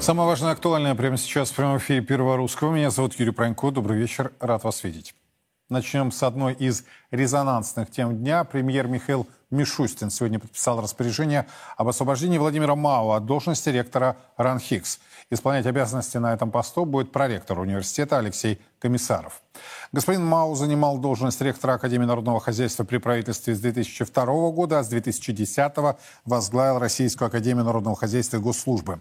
Самое важное и актуальное прямо сейчас в прямом эфире Первого Русского. Меня зовут Юрий Пронько. Добрый вечер. Рад вас видеть. Начнем с одной из резонансных тем дня. Премьер Михаил Мишустин сегодня подписал распоряжение об освобождении Владимира Мау от должности ректора РАНХИКС. Исполнять обязанности на этом посту будет проректор университета Алексей Комиссаров. Господин Мау занимал должность ректора Академии народного хозяйства при правительстве с 2002 года, а с 2010 возглавил Российскую Академию народного хозяйства и госслужбы.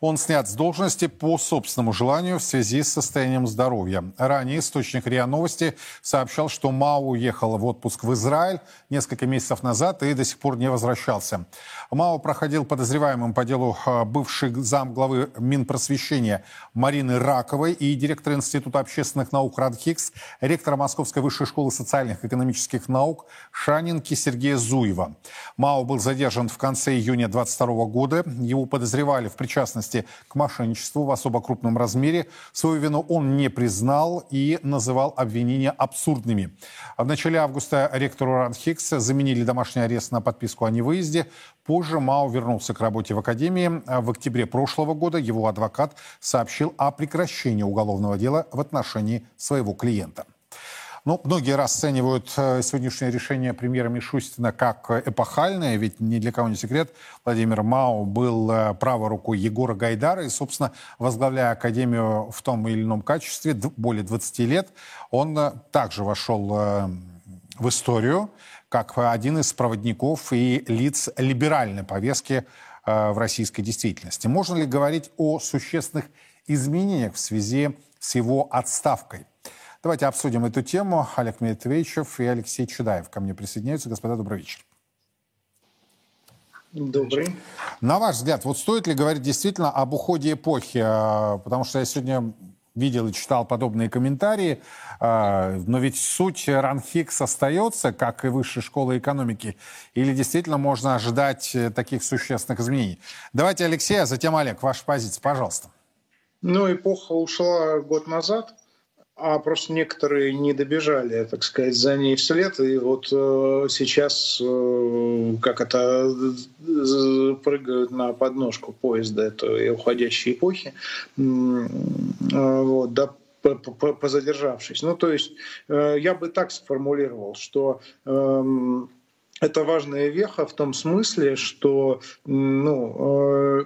Он снят с должности по собственному желанию в связи с состоянием здоровья. Ранее источник РИА Новости сообщал, что Мау уехал в отпуск в Израиль несколько месяцев назад и до сих пор не возвращался. Мау проходил подозреваемым по делу а, бывший зам главы Минпросвещения Марины Раковой и директор Института общественных наук РАДХИКС ректора Московской высшей школы социальных и экономических наук Шанинки Сергея Зуева. Мао был задержан в конце июня 2022 года. Его подозревали в причастности к мошенничеству в особо крупном размере. Свою вину он не признал и называл обвинения абсурдными. В начале августа ректору Ранхикс заменили домашний арест на подписку о невыезде. Позже Мао вернулся к работе в Академии. В октябре прошлого года его адвокат сообщил о прекращении уголовного дела в отношении своего клиента. Ну, многие расценивают э, сегодняшнее решение премьера Мишустина как эпохальное, ведь ни для кого не секрет, Владимир Мао был э, правой рукой Егора Гайдара, и, собственно, возглавляя Академию в том или ином качестве более 20 лет, он э, также вошел в историю как один из проводников и лиц либеральной повестки в российской действительности. Можно ли говорить о существенных изменениях в связи с его отставкой? Давайте обсудим эту тему. Олег Медведчев и Алексей Чудаев ко мне присоединяются. Господа, добрый вечер. Добрый. На ваш взгляд, вот стоит ли говорить действительно об уходе эпохи? А, потому что я сегодня видел и читал подобные комментарии, а, но ведь суть РАНХИКС остается, как и Высшей школы экономики, или действительно можно ожидать э, таких существенных изменений? Давайте, Алексей, а затем Олег, ваша позиция, пожалуйста. Ну, эпоха ушла год назад, а просто некоторые не добежали, так сказать, за ней вслед. И вот э, сейчас, э, как это, прыгают на подножку поезда этой уходящей эпохи, э, вот, да, позадержавшись. Ну, то есть э, я бы так сформулировал, что э, это важная веха в том смысле, что ну, э,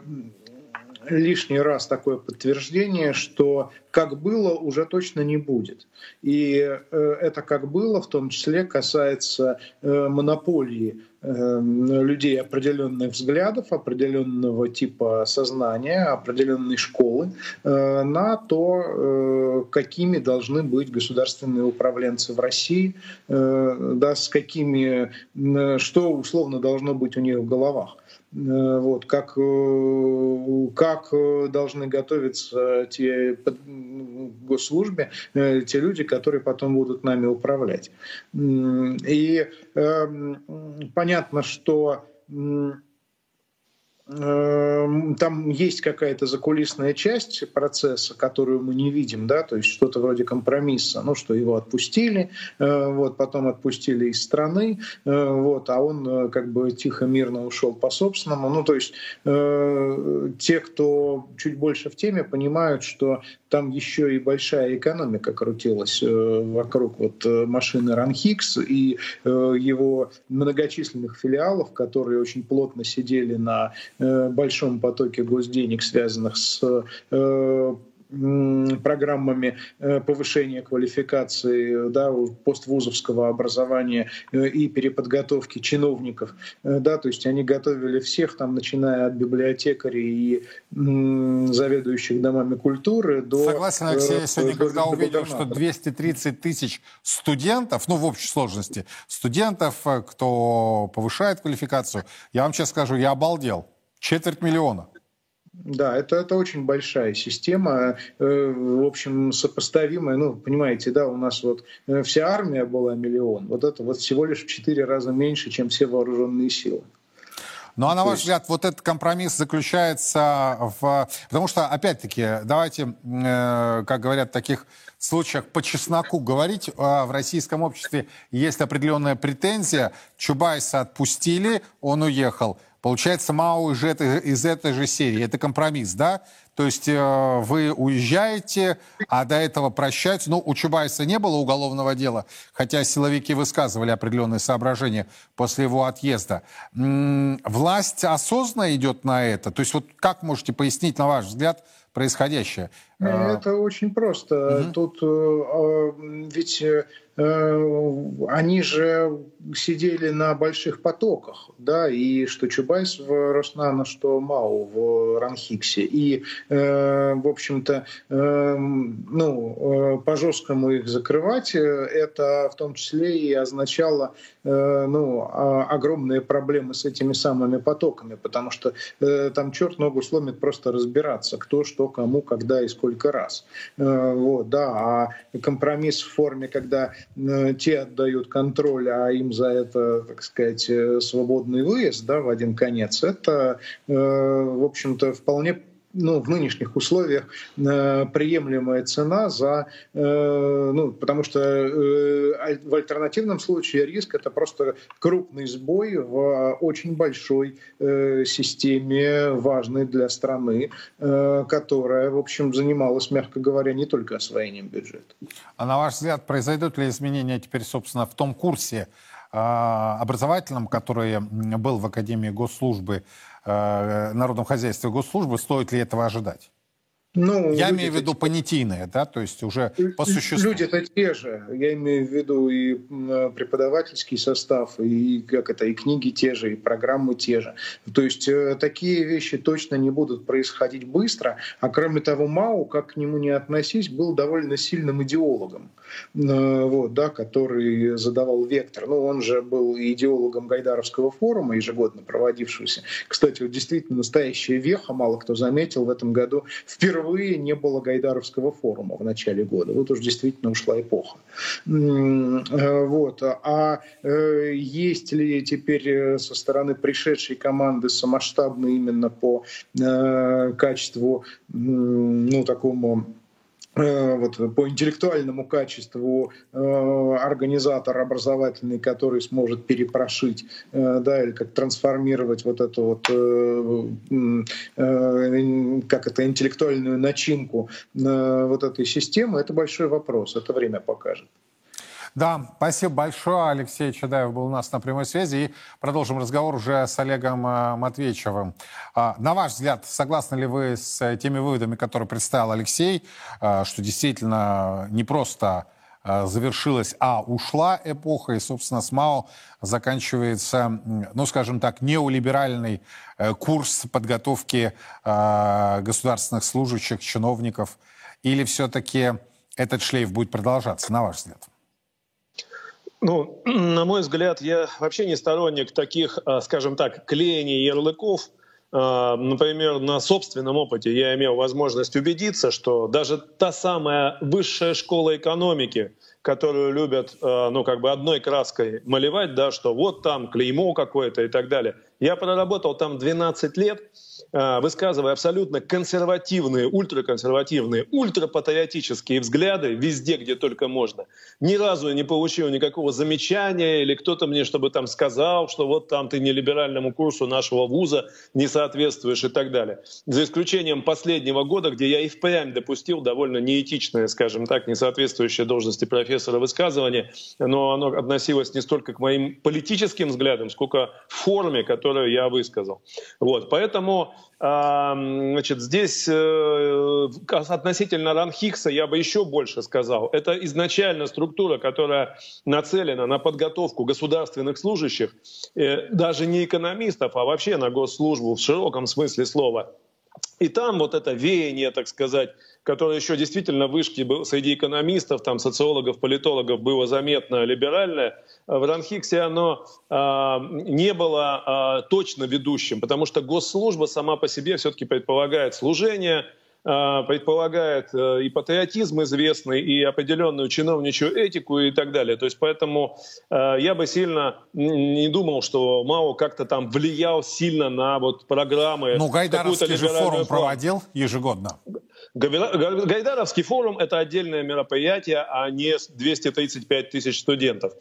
лишний раз такое подтверждение, что как было, уже точно не будет. И э, это как было, в том числе касается э, монополии э, людей определенных взглядов, определенного типа сознания, определенной школы на то, какими должны быть государственные управленцы в России, да, с какими, что условно должно быть у них в головах. Э, вот, как, э, как э, должны готовиться те госслужбе, те люди, которые потом будут нами управлять. И э, понятно, что Эм, там есть какая-то закулисная часть процесса, которую мы не видим, да, то есть что-то вроде компромисса, ну, что его отпустили, э, вот, потом отпустили из страны, э, вот, а он э, как бы тихо, мирно ушел по собственному. Ну, то есть те, кто чуть больше в теме, понимают, что там еще и большая экономика крутилась вокруг вот машины Ранхикс и его многочисленных филиалов, которые очень плотно сидели на большом потоке госденег, связанных с э, программами э, повышения квалификации да, поствузовского образования и переподготовки чиновников. Да, то есть они готовили всех, там, начиная от библиотекарей и заведующих домами культуры до... Согласен, Алексей, я сегодня, до, когда до увидел, что 230 тысяч студентов, ну, в общей сложности, студентов, кто повышает квалификацию, я вам честно скажу, я обалдел. Четверть миллиона. Да, это, это очень большая система, э, в общем, сопоставимая. Ну, понимаете, да, у нас вот э, вся армия была миллион, вот это вот всего лишь в четыре раза меньше, чем все вооруженные силы. Ну а на ваш взгляд, вот этот компромисс заключается в... Потому что, опять-таки, давайте, э, как говорят в таких случаях, по чесноку говорить. Э, в российском обществе есть определенная претензия. Чубайса отпустили, он уехал. Получается, Мао из этой, из этой же серии. Это компромисс, да? То есть э, вы уезжаете, а до этого прощаются. Ну, у Чубайса не было уголовного дела, хотя силовики высказывали определенные соображения после его отъезда. М-м, власть осознанно идет на это? То есть вот как можете пояснить, на ваш взгляд, происходящее? Это очень просто. Угу. Тут э, ведь э, они же сидели на больших потоках, да, и что Чубайс в Роснано, что Мау в Ранхиксе. И, э, в общем-то, э, ну, э, по-жесткому их закрывать, это в том числе и означало э, ну, огромные проблемы с этими самыми потоками, потому что э, там черт ногу сломит просто разбираться, кто, что, кому, когда и сколько раз. Э, вот, да, а компромисс в форме, когда Э, те отдают контроль, а им за это, так сказать, э, свободный выезд да, в один конец, это, в общем-то, вполне ну, в нынешних условиях э, приемлемая цена за, э, ну, потому что э, в альтернативном случае риск это просто крупный сбой в очень большой э, системе, важной для страны, э, которая, в общем, занималась, мягко говоря, не только освоением бюджета. А на ваш взгляд, произойдут ли изменения теперь, собственно, в том курсе э, образовательном, который был в Академии госслужбы, э, народном хозяйстве госслужбы, стоит ли этого ожидать? Ну, я имею в виду понятийные, да, то есть уже по существу. Люди-то те же. Я имею в виду и преподавательский состав, и как это, и книги те же, и программы те же. То есть э, такие вещи точно не будут происходить быстро. А кроме того, Мау, как к нему не относись, был довольно сильным идеологом, э, вот, да, который задавал вектор. Ну, он же был идеологом Гайдаровского форума, ежегодно проводившегося. Кстати, вот действительно настоящая веха, мало кто заметил, в этом году впервые впервые не было Гайдаровского форума в начале года. Вот уж действительно ушла эпоха. Э, вот. А э, есть ли теперь э, со стороны пришедшей команды самосштабно именно по качеству, ну, такому вот, по интеллектуальному качеству э, организатор образовательный, который сможет перепрошить, э, да, или как трансформировать вот эту вот, э, э, как это, интеллектуальную начинку э, вот этой системы, это большой вопрос, это время покажет. Да, спасибо большое. Алексей Чадаев был у нас на прямой связи. И продолжим разговор уже с Олегом э, Матвеевичевым. А, на ваш взгляд, согласны ли вы с теми выводами, которые представил Алексей, э, что действительно не просто э, завершилась, а ушла эпоха, и, собственно, с МАО заканчивается, ну, скажем так, неолиберальный курс подготовки государственных служащих, чиновников, или все-таки этот шлейф будет продолжаться, на ваш взгляд? Ну, на мой взгляд, я вообще не сторонник таких, а, скажем так, клеений ярлыков. А, например, на собственном опыте я имел возможность убедиться, что даже та самая высшая школа экономики, которую любят, а, ну, как бы одной краской малевать, да, что вот там клеймо какое-то и так далее. Я проработал там 12 лет, Э, высказывая абсолютно консервативные, ультраконсервативные, ультрапатриотические взгляды везде, где только можно. Ни разу я не получил никакого замечания или кто-то мне, чтобы там сказал, что вот там ты не либеральному курсу нашего вуза не соответствуешь и так далее. За исключением последнего года, где я и впрямь допустил довольно неэтичное, скажем так, несоответствующее должности профессора высказывание, но оно относилось не столько к моим политическим взглядам, сколько форме, которую я высказал. Вот. Поэтому Значит, здесь э, относительно Ранхикса я бы еще больше сказал. Это изначально структура, которая нацелена на подготовку государственных служащих, э, даже не экономистов, а вообще на госслужбу в широком смысле слова. И там вот это веяние, так сказать, которое еще действительно вышки среди экономистов, там, социологов, политологов было заметно либеральное, в Ранхиксе оно э, не было э, точно ведущим, потому что госслужба сама по себе все-таки предполагает служение, э, предполагает э, и патриотизм известный, и определенную чиновничью этику и так далее. То есть поэтому э, я бы сильно не думал, что Мао как-то там влиял сильно на вот программы. Ну, Гайдаровский же форум проводил ежегодно. Гайдаровский форум — это отдельное мероприятие, а не 235 тысяч студентов.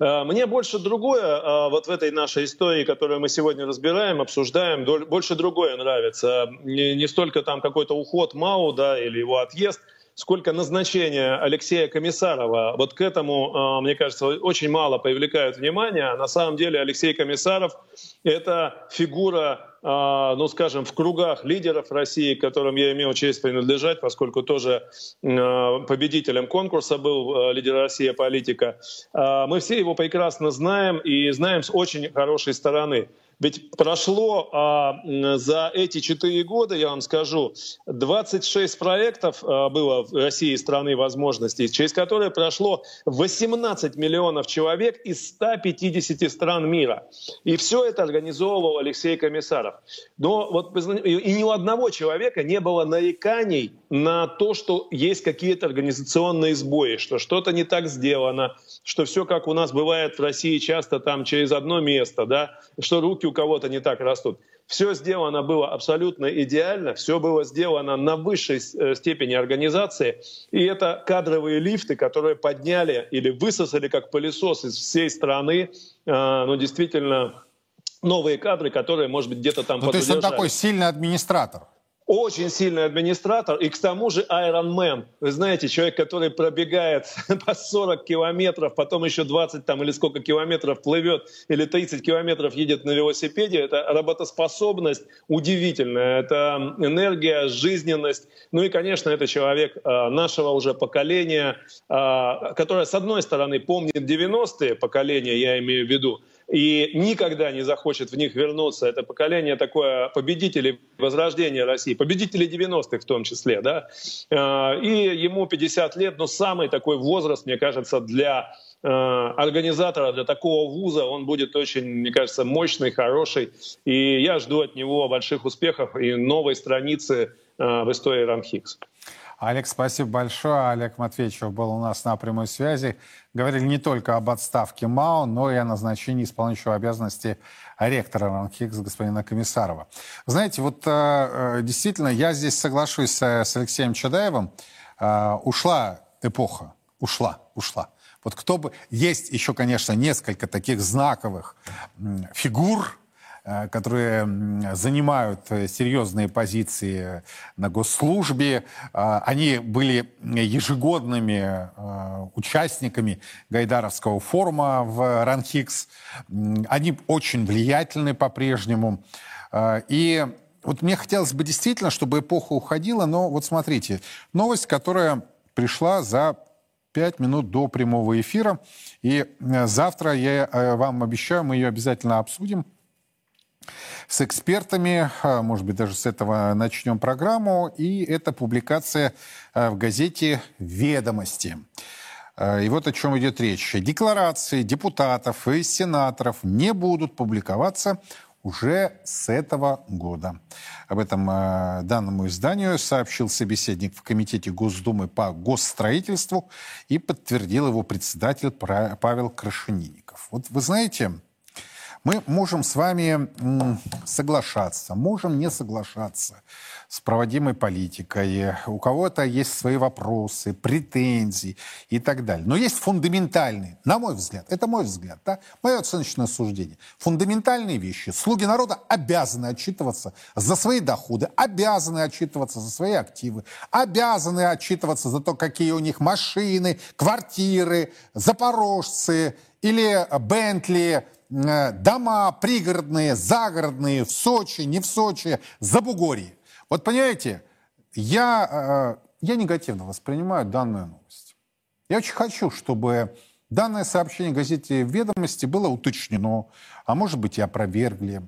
Э, мне больше другое, э, вот в этой нашей истории, которую мы сегодня разбираем, обсуждаем, больше другое нравится. Не столько там какой-то уход Мау, да, или его отъезд — сколько назначение Алексея Комиссарова. Вот к этому, а, мне кажется, очень мало привлекают внимание. На самом деле Алексей Комиссаров — это фигура ну, скажем, в кругах лидеров России, которым я имел честь принадлежать, поскольку тоже а, победителем конкурса был лидер России политика. Мы все его прекрасно знаем и знаем с очень хорошей стороны. Ведь прошло а, за эти четыре года, я вам скажу, 26 проектов а, было в России страны возможностей, через которые прошло 18 миллионов человек из 150 стран мира. И все это организовывал Алексей Комиссаров. Но вот и ни у одного человека не было нареканий на то, что есть какие-то организационные сбои, что что-то не так сделано, что все как у нас бывает в России часто там через одно место, да, что руки у кого-то не так растут. Все сделано было абсолютно идеально, все было сделано на высшей э, степени организации. И это кадровые лифты, которые подняли или высосали как пылесос из всей страны, э, ну, действительно, новые кадры, которые, может быть, где-то там ну, То есть он такой сильный администратор? Очень сильный администратор и к тому же Iron Man. Вы знаете, человек, который пробегает по 40 километров, потом еще 20 там или сколько километров плывет, или 30 километров едет на велосипеде. Это работоспособность удивительная, это энергия, жизненность. Ну и, конечно, это человек а, нашего уже поколения, а, которое, с одной стороны, помнит 90-е поколения, я имею в виду, и никогда не захочет в них вернуться. Это поколение такое победителей возрождения России, победителей 90-х в том числе. Да? А, и ему 50 лет, но самый такой возраст, мне кажется, для а, организатора для такого вуза, он будет очень, мне кажется, мощный, хороший. И я жду от него больших успехов и новой страницы а, в истории РАНХИКС. Олег, спасибо большое. Олег Матвеевичев был у нас на прямой связи. Говорили не только об отставке МАО, но и о назначении исполняющего обязанности ректора РАНХИКС господина Комиссарова. Знаете, вот э, э, действительно, я здесь соглашусь с Алексеем Чадаевым. Э, ушла эпоха, ушла, ушла. Вот кто бы... Есть еще, конечно, несколько таких знаковых фигур, Э, которые занимают э, серьезные позиции на госслужбе. Э, они были ежегодными участниками Гайдаровского форума в Ранхикс. Они очень влиятельны по-прежнему. И вот мне хотелось бы действительно, чтобы эпоха уходила, но вот смотрите, новость, которая пришла за пять минут до прямого эфира. И завтра, я вам обещаю, мы ее обязательно обсудим с экспертами. А, может быть, даже с этого начнем программу. И это публикация а, в газете «Ведомости». А, и вот о чем идет речь. Декларации депутатов и сенаторов не будут публиковаться уже с этого года. Об этом э, данному изданию сообщил собеседник в Комитете Госдумы по госстроительству и подтвердил его председатель Павел Крашенинников. Вот вы знаете, мы можем с вами соглашаться, можем не соглашаться с проводимой политикой. У кого-то есть свои вопросы, претензии и так далее. Но есть фундаментальные, на мой взгляд, это мой взгляд, да, мое оценочное суждение. Фундаментальные вещи. Слуги народа обязаны отчитываться за свои доходы, обязаны отчитываться за свои активы, обязаны отчитываться за то, какие у них машины, квартиры, запорожцы или Бентли, дома пригородные, загородные, в Сочи, не в Сочи, за Бугорье. Вот понимаете, я, э, я негативно воспринимаю данную новость. Я очень хочу, чтобы данное сообщение газете «Ведомости» было уточнено, а может быть и опровергли.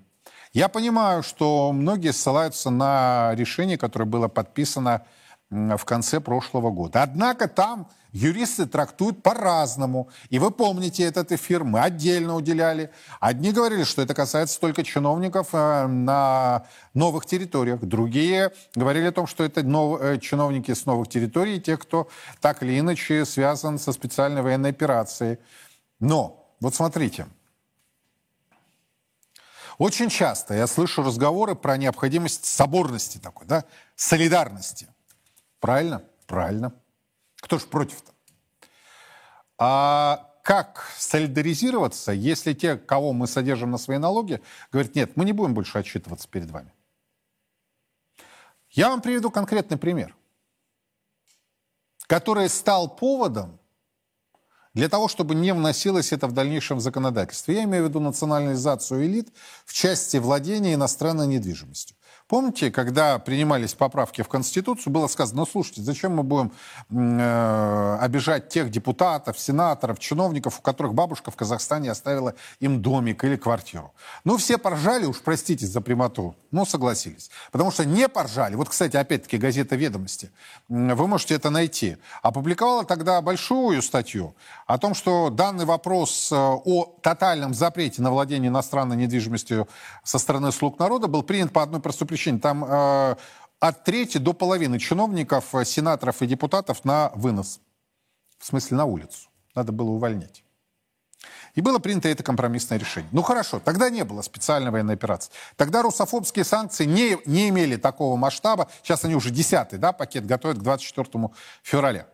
Я понимаю, что многие ссылаются на решение, которое было подписано в конце прошлого года. Однако там юристы трактуют по-разному. И вы помните этот эфир, мы отдельно уделяли. Одни говорили, что это касается только чиновников э, на новых территориях. Другие говорили о том, что это нов... Э, чиновники с новых территорий, те, кто так или иначе связан со специальной военной операцией. Но, вот смотрите, очень часто я слышу разговоры про необходимость соборности такой, да, солидарности – Правильно? Правильно. Кто ж против-то? А как солидаризироваться, если те, кого мы содержим на свои налоги, говорят, нет, мы не будем больше отчитываться перед вами? Я вам приведу конкретный пример, который стал поводом для того, чтобы не вносилось это в дальнейшем в законодательство. Я имею в виду национализацию элит в части владения иностранной недвижимостью. Помните, когда принимались поправки в Конституцию, было сказано, ну слушайте, зачем мы будем э, обижать тех депутатов, сенаторов, чиновников, у которых бабушка в Казахстане оставила им домик или квартиру. Ну все поржали, уж простите за прямоту, но согласились. Потому что не поржали, вот, кстати, опять-таки газета «Ведомости», вы можете это найти, опубликовала тогда большую статью о том, что данный вопрос э, о тотальном запрете на владение иностранной недвижимостью со стороны слуг народа был принят по одной простой причине причине. Там э, от трети до половины чиновников, э, сенаторов и депутатов на вынос. В смысле, на улицу. Надо было увольнять. И было принято это компромиссное решение. Ну хорошо, тогда не было специальной военной операции. Тогда русофобские санкции не, не имели такого масштаба. Сейчас они уже десятый да, пакет готовят к 24 февраля.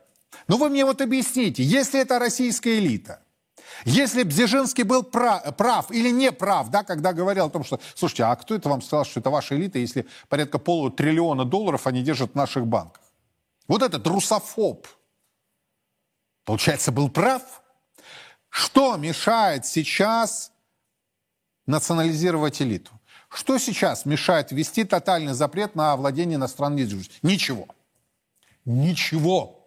Ну вы мне вот объясните, если это российская элита, если Бзежинский был прав, прав или не прав, да, когда говорил о том, что, слушайте, а кто это вам сказал, что это ваша элита, если порядка полутриллиона долларов они держат в наших банках? Вот этот русофоб, получается, был прав? Что мешает сейчас национализировать элиту? Что сейчас мешает ввести тотальный запрет на владение иностранной недвижимостью? Ничего. Ничего.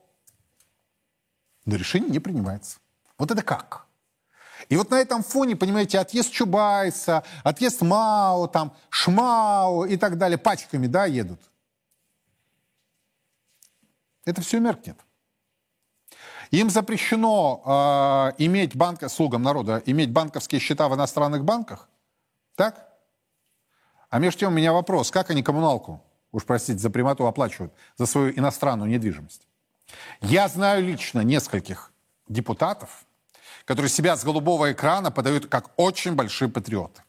Но решение не принимается. Вот это как? И вот на этом фоне, понимаете, отъезд Чубайса, отъезд Мао, там, Шмао и так далее, пачками, да, едут. Это все меркнет. Им запрещено э, иметь банка, слугам народа, иметь банковские счета в иностранных банках. Так? А между тем у меня вопрос, как они коммуналку, уж простите за прямоту, оплачивают за свою иностранную недвижимость? Я знаю лично нескольких депутатов, которые себя с голубого экрана подают как очень большие патриоты.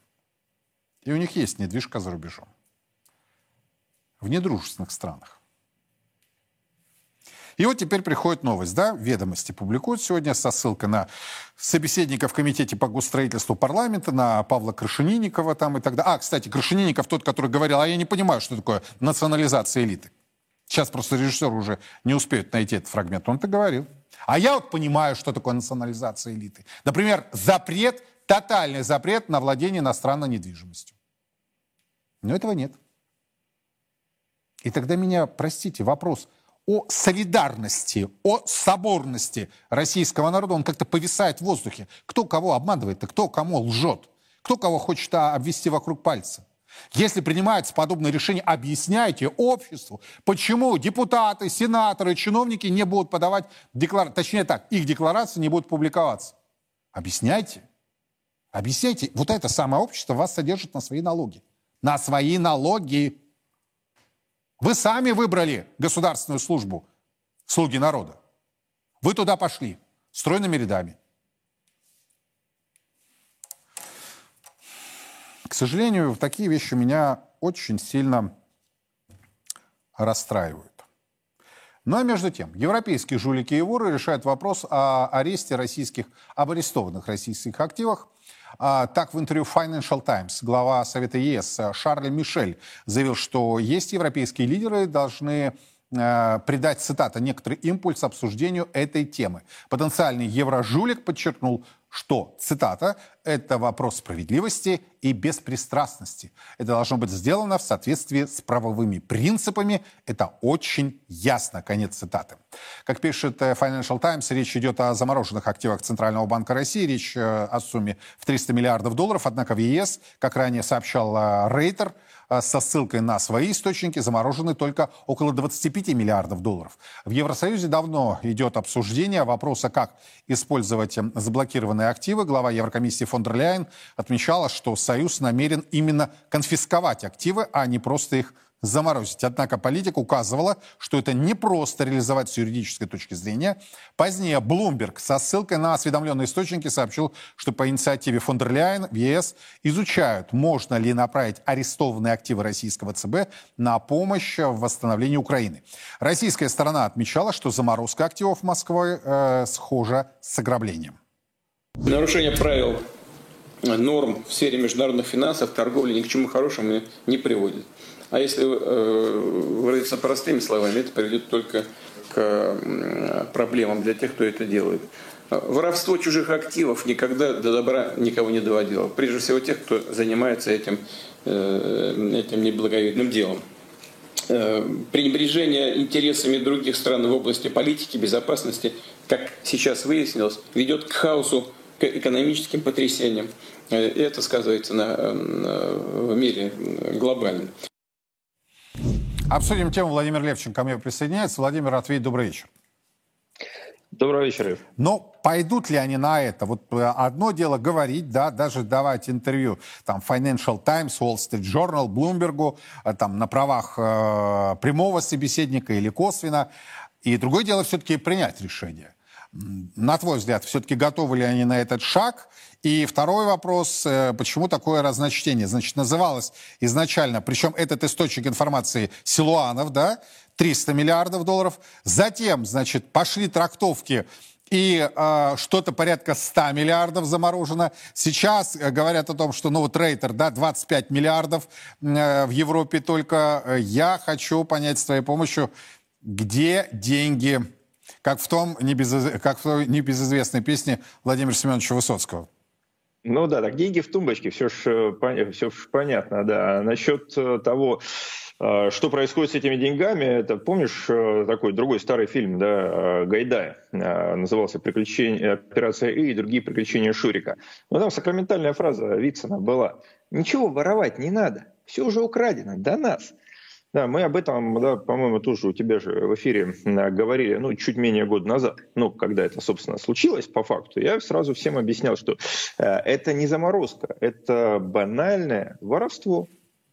И у них есть недвижка за рубежом. В недружественных странах. И вот теперь приходит новость, да, ведомости публикуют сегодня со ссылкой на собеседника в Комитете по госстроительству парламента, на Павла Крашенинникова там и так далее. А, кстати, Крашенинников тот, который говорил, а я не понимаю, что такое национализация элиты. Сейчас просто режиссер уже не успеет найти этот фрагмент. Он это говорил. А я вот понимаю, что такое национализация элиты. Например, запрет, тотальный запрет на владение иностранной недвижимостью. Но этого нет. И тогда меня, простите, вопрос о солидарности, о соборности российского народа, он как-то повисает в воздухе. Кто кого обманывает, а кто кому лжет? Кто кого хочет обвести вокруг пальца? Если принимается подобное решение, объясняйте обществу, почему депутаты, сенаторы, чиновники не будут подавать декларации, точнее так, их декларации не будут публиковаться. Объясняйте. Объясняйте. Вот это самое общество вас содержит на свои налоги. На свои налоги. Вы сами выбрали государственную службу, слуги народа. Вы туда пошли стройными рядами. К сожалению, такие вещи меня очень сильно расстраивают. Ну а между тем, европейские жулики и воры решают вопрос о аресте российских, об арестованных российских активах. А, так, в интервью Financial Times глава Совета ЕС Шарль Мишель заявил, что есть европейские лидеры, должны э, придать, цитата, некоторый импульс обсуждению этой темы. Потенциальный еврожулик подчеркнул, что, цитата, это вопрос справедливости и беспристрастности. Это должно быть сделано в соответствии с правовыми принципами. Это очень ясно. Конец цитаты. Как пишет э, Financial Times, речь идет о замороженных активах Центрального банка России. Речь э, о сумме в 300 миллиардов долларов. Однако в ЕС, как ранее сообщал э, Рейтер, а, со ссылкой на свои источники заморожены только около 25 миллиардов долларов. В Евросоюзе давно идет обсуждение вопроса, как использовать эм, заблокированные активы. Глава Еврокомиссии фон дер Ляйен отмечала, что Союз намерен именно конфисковать активы, а не просто их заморозить. Однако политика указывала, что это не просто реализовать с юридической точки зрения. Позднее Блумберг со ссылкой на осведомленные источники сообщил, что по инициативе фон дер Ляйен в ЕС изучают, можно ли направить арестованные активы российского ЦБ на помощь в восстановлении Украины. Российская сторона отмечала, что заморозка активов Москвы э, схожа с ограблением. Нарушение правил норм в сфере международных финансов, торговли ни к чему хорошему не приводит. А если э, выразиться простыми словами, это приведет только к проблемам для тех, кто это делает. Воровство чужих активов никогда до добра никого не доводило. Прежде всего тех, кто занимается этим, э, этим неблаговидным делом. Э, пренебрежение интересами других стран в области политики, безопасности, как сейчас выяснилось, ведет к хаосу, к экономическим потрясениям. И это сказывается на, на, в мире глобально. Обсудим тему. Владимир Левчин ко мне присоединяется. Владимир, ответь, добрый вечер. Добрый вечер. Но пойдут ли они на это? Вот э, одно дело говорить, да, даже давать интервью там Financial Times, Wall Street Journal, Bloomberg, э, там на правах э, прямого собеседника или косвенно. И другое дело все-таки принять решение. На твой взгляд, все-таки готовы ли они на этот шаг? И второй вопрос, э, почему такое разночтение? Значит, называлось изначально, причем этот источник информации Силуанов, да, 300 миллиардов долларов. Затем, значит, пошли трактовки и э, что-то порядка 100 миллиардов заморожено. Сейчас э, говорят о том, что, ну вот Рейтер, да, 25 миллиардов э, в Европе только. Э, я хочу понять с твоей помощью, где деньги как в том небезыз... как в той небезызвестной песне Владимира Семеновича Высоцкого. Ну да, так деньги в тумбочке, все ж, все ж понятно, да. Насчет э, того, э, что происходит с этими деньгами, это помнишь э, такой другой старый фильм, да, Гайдая, назывался «Приключения, «Операция И» и другие приключения Шурика». Но там сакраментальная фраза Вицина была «Ничего воровать не надо, все уже украдено до нас». Да, мы об этом, да, по-моему, тоже у тебя же в эфире говорили, ну, чуть менее года назад, ну, когда это, собственно, случилось по факту, я сразу всем объяснял, что э, это не заморозка, это банальное воровство.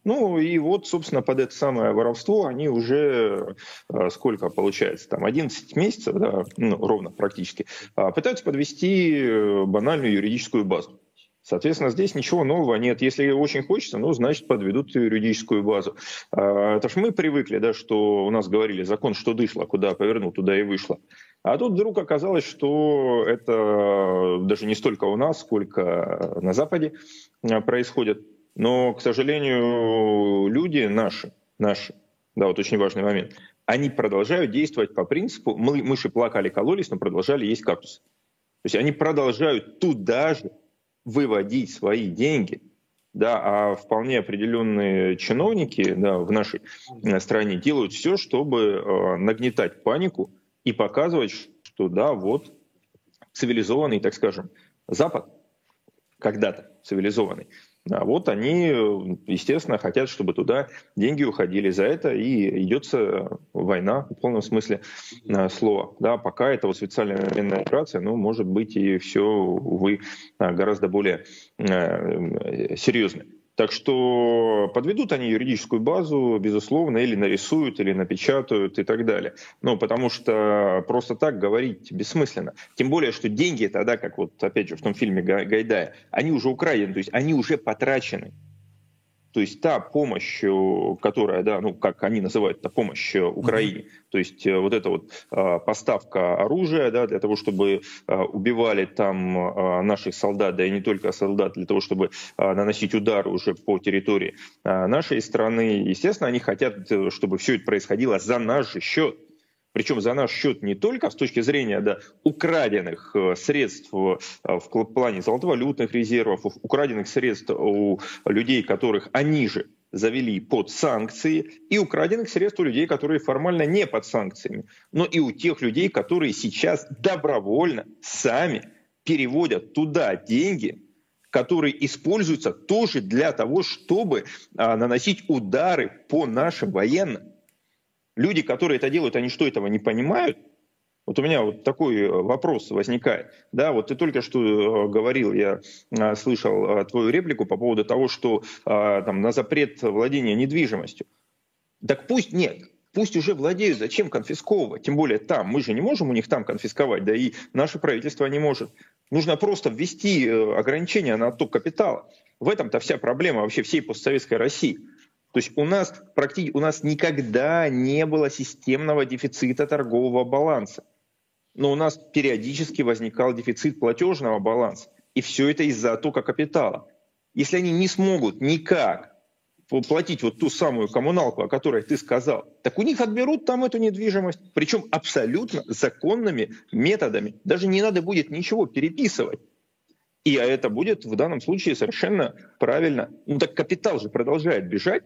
Ну и вот, собственно, под это самое воровство они уже, э, сколько получается, там 11 месяцев, да, ну, ровно практически, э, пытаются подвести э, банальную юридическую базу. Соответственно, здесь ничего нового нет. Если очень хочется, ну, значит, подведут юридическую базу. А, это ж мы привыкли, да, что у нас говорили, закон что дышло, куда повернул, туда и вышло. А тут вдруг оказалось, что это даже не столько у нас, сколько на Западе а, происходит. Но, к сожалению, люди наши, наши, да, вот очень важный момент, они продолжают действовать по принципу, мы, мыши плакали, кололись, но продолжали есть кактус. То есть они продолжают туда же выводить свои деньги, да, а вполне определенные чиновники да, в нашей э, стране делают все, чтобы э, нагнетать панику и показывать, что да, вот цивилизованный, так скажем, Запад, когда-то цивилизованный, а вот они, естественно, хотят, чтобы туда деньги уходили. За это и идется война в полном смысле э, слова. Да, пока это вот специальная военная операция, ну, может быть, и все, увы, гораздо более э, серьезно. Так что подведут они юридическую базу, безусловно, или нарисуют, или напечатают и так далее. Ну, потому что просто так говорить бессмысленно. Тем более, что деньги тогда, как вот опять же в том фильме Гайдая, они уже украдены, то есть они уже потрачены. То есть та помощь, э, которая, да, ну, как они называют, та помощь э, Украине, mm-hmm. то есть э, вот эта вот поставка оружия, да, для того, чтобы убивали там наших солдат, да и не только солдат, для того, чтобы наносить удары уже по территории нашей страны, естественно, они хотят, чтобы все это происходило за наш счет причем за наш счет не только с точки зрения да, украденных э, средств э, в плане золотовалютных резервов, украденных средств у людей, которых они же завели под санкции, и украденных средств у людей, которые формально не под санкциями, но и у тех людей, которые сейчас добровольно сами переводят туда деньги, которые используются тоже для того, чтобы а, наносить удары по нашим военным люди, которые это делают, они что, этого не понимают? Вот у меня вот такой э, вопрос возникает. Да, вот ты только что э, говорил, я э, слышал твою реплику по поводу того, что там на запрет владения недвижимостью. Так пусть нет, пусть уже владеют, зачем конфисковывать? Тем более там, мы же не можем у них там конфисковать, да и наше правительство не может. Нужно просто ввести ограничения на отток капитала. В этом-то вся проблема вообще всей постсоветской России. То есть у нас, практически, у нас никогда не было системного дефицита торгового баланса. Но у нас периодически возникал дефицит платежного баланса. И все это из-за оттока капитала. Если они не смогут никак платить вот ту самую коммуналку, о которой ты сказал, так у них отберут там эту недвижимость, причем абсолютно законными методами. Даже не надо будет ничего переписывать. И это будет в данном случае совершенно правильно. Ну так капитал же продолжает бежать,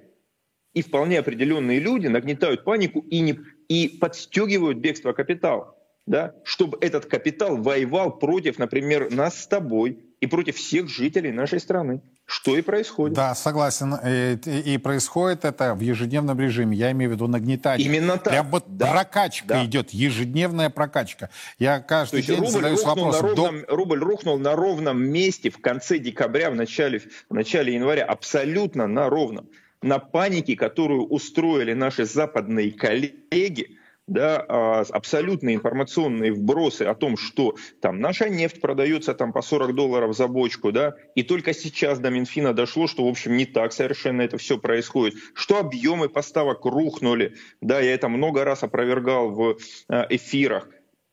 и вполне определенные люди нагнетают панику и, не, и подстегивают бегство капитала, да, чтобы этот капитал воевал против, например, нас с тобой и против всех жителей нашей страны. Что и происходит. Да, согласен. И, и происходит это в ежедневном режиме. Я имею в виду нагнетание. Именно так. Прям вот да. прокачка да. идет, ежедневная прокачка. Я каждый день задаюсь вопросом. ровном, до... Рубль рухнул на ровном месте в конце декабря, в начале, в начале января. Абсолютно на ровном на панике, которую устроили наши западные коллеги, да, а, абсолютные информационные вбросы о том, что там наша нефть продается там по 40 долларов за бочку, да, и только сейчас до Минфина дошло, что, в общем, не так совершенно это все происходит, что объемы поставок рухнули, да, я это много раз опровергал в а, эфирах,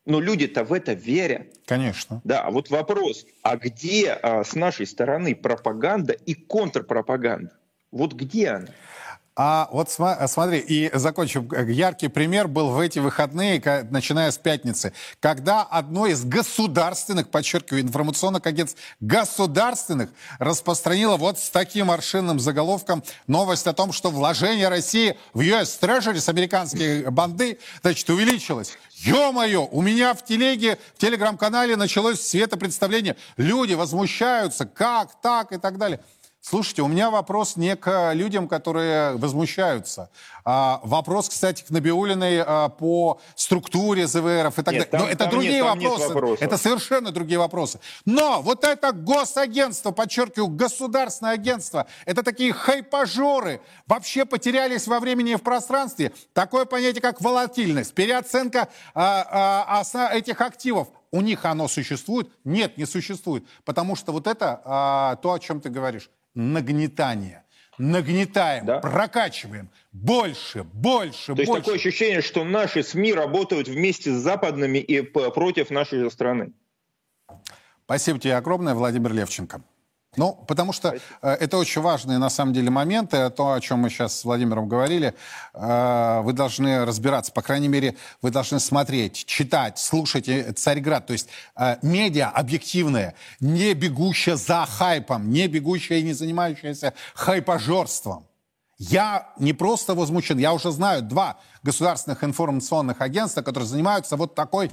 но люди-то в это верят. Конечно. Да, а вот вопрос, а где а, с нашей стороны пропаганда и контрпропаганда? Вот где она? А вот смотри, и закончим. Яркий пример был в эти выходные, начиная с пятницы, когда одно из государственных, подчеркиваю, информационных агентств, государственных, распространило вот с таким аршинным заголовком новость о том, что вложение России в US Treasury с американские банды, значит, увеличилось. Ё-моё, у меня в телеге, в телеграм-канале началось светопредставление. Люди возмущаются, как так и так далее. Слушайте, у меня вопрос не к людям, которые возмущаются. А, вопрос, кстати, к Набиулиной а, по структуре ЗВРов и так нет, далее. Там, Но это другие нет, вопросы. Это совершенно другие вопросы. Но вот это госагентство, подчеркиваю, государственное агентство, это такие хайпажоры, вообще потерялись во времени и в пространстве. Такое понятие, как волатильность, переоценка а, а, этих активов. У них оно существует? Нет, не существует. Потому что вот это а, то, о чем ты говоришь нагнетание. Нагнетаем, да? прокачиваем. Больше, больше, То больше. есть такое ощущение, что наши СМИ работают вместе с западными и против нашей страны. Спасибо тебе огромное, Владимир Левченко. Ну, потому что э, это очень важные, на самом деле, моменты. То, о чем мы сейчас с Владимиром говорили, э, вы должны разбираться. По крайней мере, вы должны смотреть, читать, слушать э, «Царьград». То есть э, медиа объективное, не бегущее за хайпом, не бегущее и не занимающееся хайпожорством. Я не просто возмущен, я уже знаю два государственных информационных агентства, которые занимаются вот такой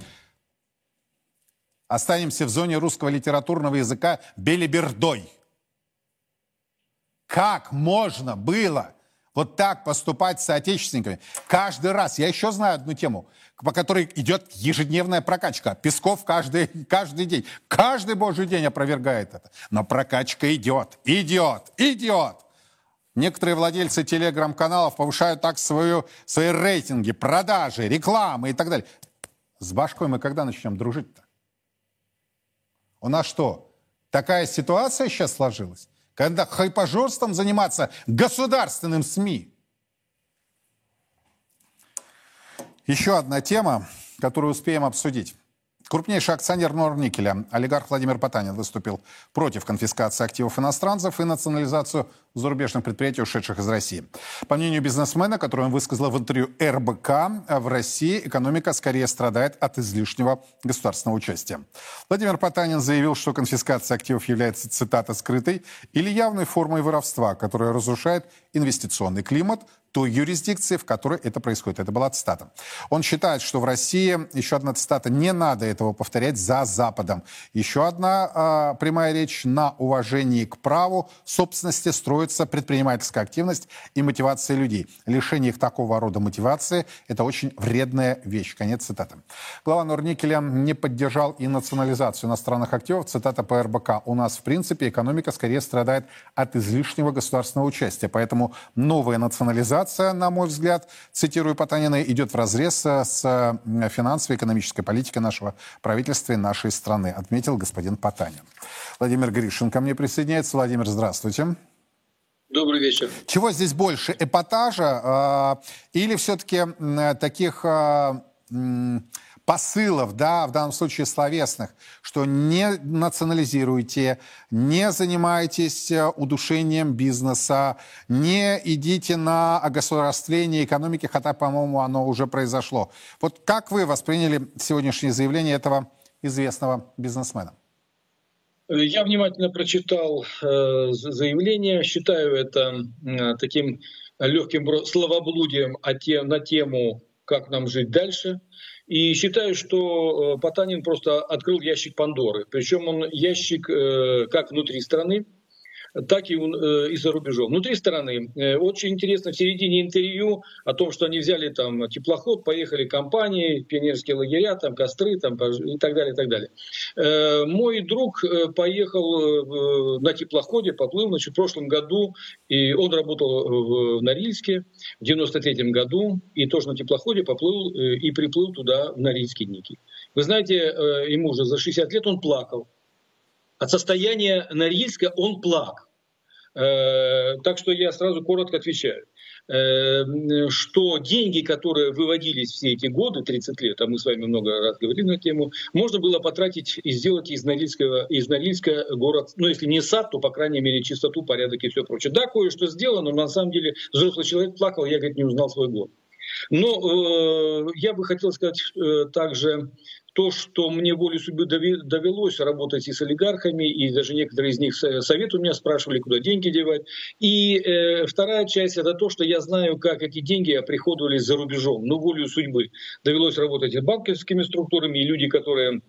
Останемся в зоне русского литературного языка белибердой. Как можно было вот так поступать с соотечественниками? Каждый раз. Я еще знаю одну тему, по которой идет ежедневная прокачка. Песков каждый, каждый день, каждый божий день опровергает это. Но прокачка идет, идет, идет. Некоторые владельцы телеграм-каналов повышают так свою, свои рейтинги, продажи, рекламы и так далее. С башкой мы когда начнем дружить-то? У нас что, такая ситуация сейчас сложилась? Когда хайпажорством заниматься государственным СМИ? Еще одна тема, которую успеем обсудить. Крупнейший акционер Норникеля, олигарх Владимир Потанин, выступил против конфискации активов иностранцев и национализацию зарубежных предприятий, ушедших из России. По мнению бизнесмена, который он высказал в интервью РБК, в России экономика скорее страдает от излишнего государственного участия. Владимир Потанин заявил, что конфискация активов является, цитата, скрытой или явной формой воровства, которая разрушает инвестиционный климат, той юрисдикции, в которой это происходит. Это была цитата. Он считает, что в России, еще одна цитата, не надо этого повторять за Западом. Еще одна э, прямая речь на уважении к праву собственности строится предпринимательская активность и мотивация людей. Лишение их такого рода мотивации – это очень вредная вещь. Конец цитаты. Глава Норникеля не поддержал и национализацию иностранных активов. Цитата по РБК. «У нас, в принципе, экономика скорее страдает от излишнего государственного участия, поэтому новая национализация ситуация, на мой взгляд, цитирую Потанина, идет в разрез с финансовой и экономической политикой нашего правительства и нашей страны, отметил господин Потанин. Владимир Гришин ко мне присоединяется. Владимир, здравствуйте. Добрый вечер. Чего здесь больше, эпатажа э, или все-таки э, таких э, посылов, да, в данном случае словесных, что не национализируйте, не занимайтесь э, удушением бизнеса, не идите на огосударствление экономики, хотя, по-моему, оно уже произошло. Вот как вы восприняли сегодняшнее заявление этого известного бизнесмена? Я внимательно прочитал э, заявление, считаю это э, таким легким словоблудием на тему, как нам жить дальше. И считаю, что э, Потанин просто открыл ящик Пандоры. Причем он ящик э, как внутри страны, так и, э, и за рубежом. Внутри страны э, очень интересно в середине интервью о том, что они взяли там теплоход, поехали компании, пионерские лагеря, там костры там, и так далее, и так далее. Э, мой друг поехал на теплоходе, поплыл значит, в прошлом году, и он работал в Норильске в 93 году, и тоже на теплоходе поплыл и приплыл туда в Норильский Ники. Вы знаете, ему уже за 60 лет он плакал. От состояния Норильска он плакал. Э, так что я сразу коротко отвечаю э, что деньги, которые выводились все эти годы, 30 лет, а мы с вами много раз говорили на тему, можно было потратить и сделать из Норильского, из Норильска город, ну если не сад, то по крайней мере чистоту, порядок и все прочее. Да, кое-что сделано, но на самом деле взрослый человек плакал, я, говорит, не узнал свой город. Но э, я бы хотел сказать э, также то, что мне волей судьбы довелось работать и с олигархами, и даже некоторые из них совет у меня спрашивали, куда деньги девать. И э, вторая часть это то, что я знаю, как эти деньги оприходовались за рубежом. Но волю судьбы довелось работать и банковскими структурами, и люди, которые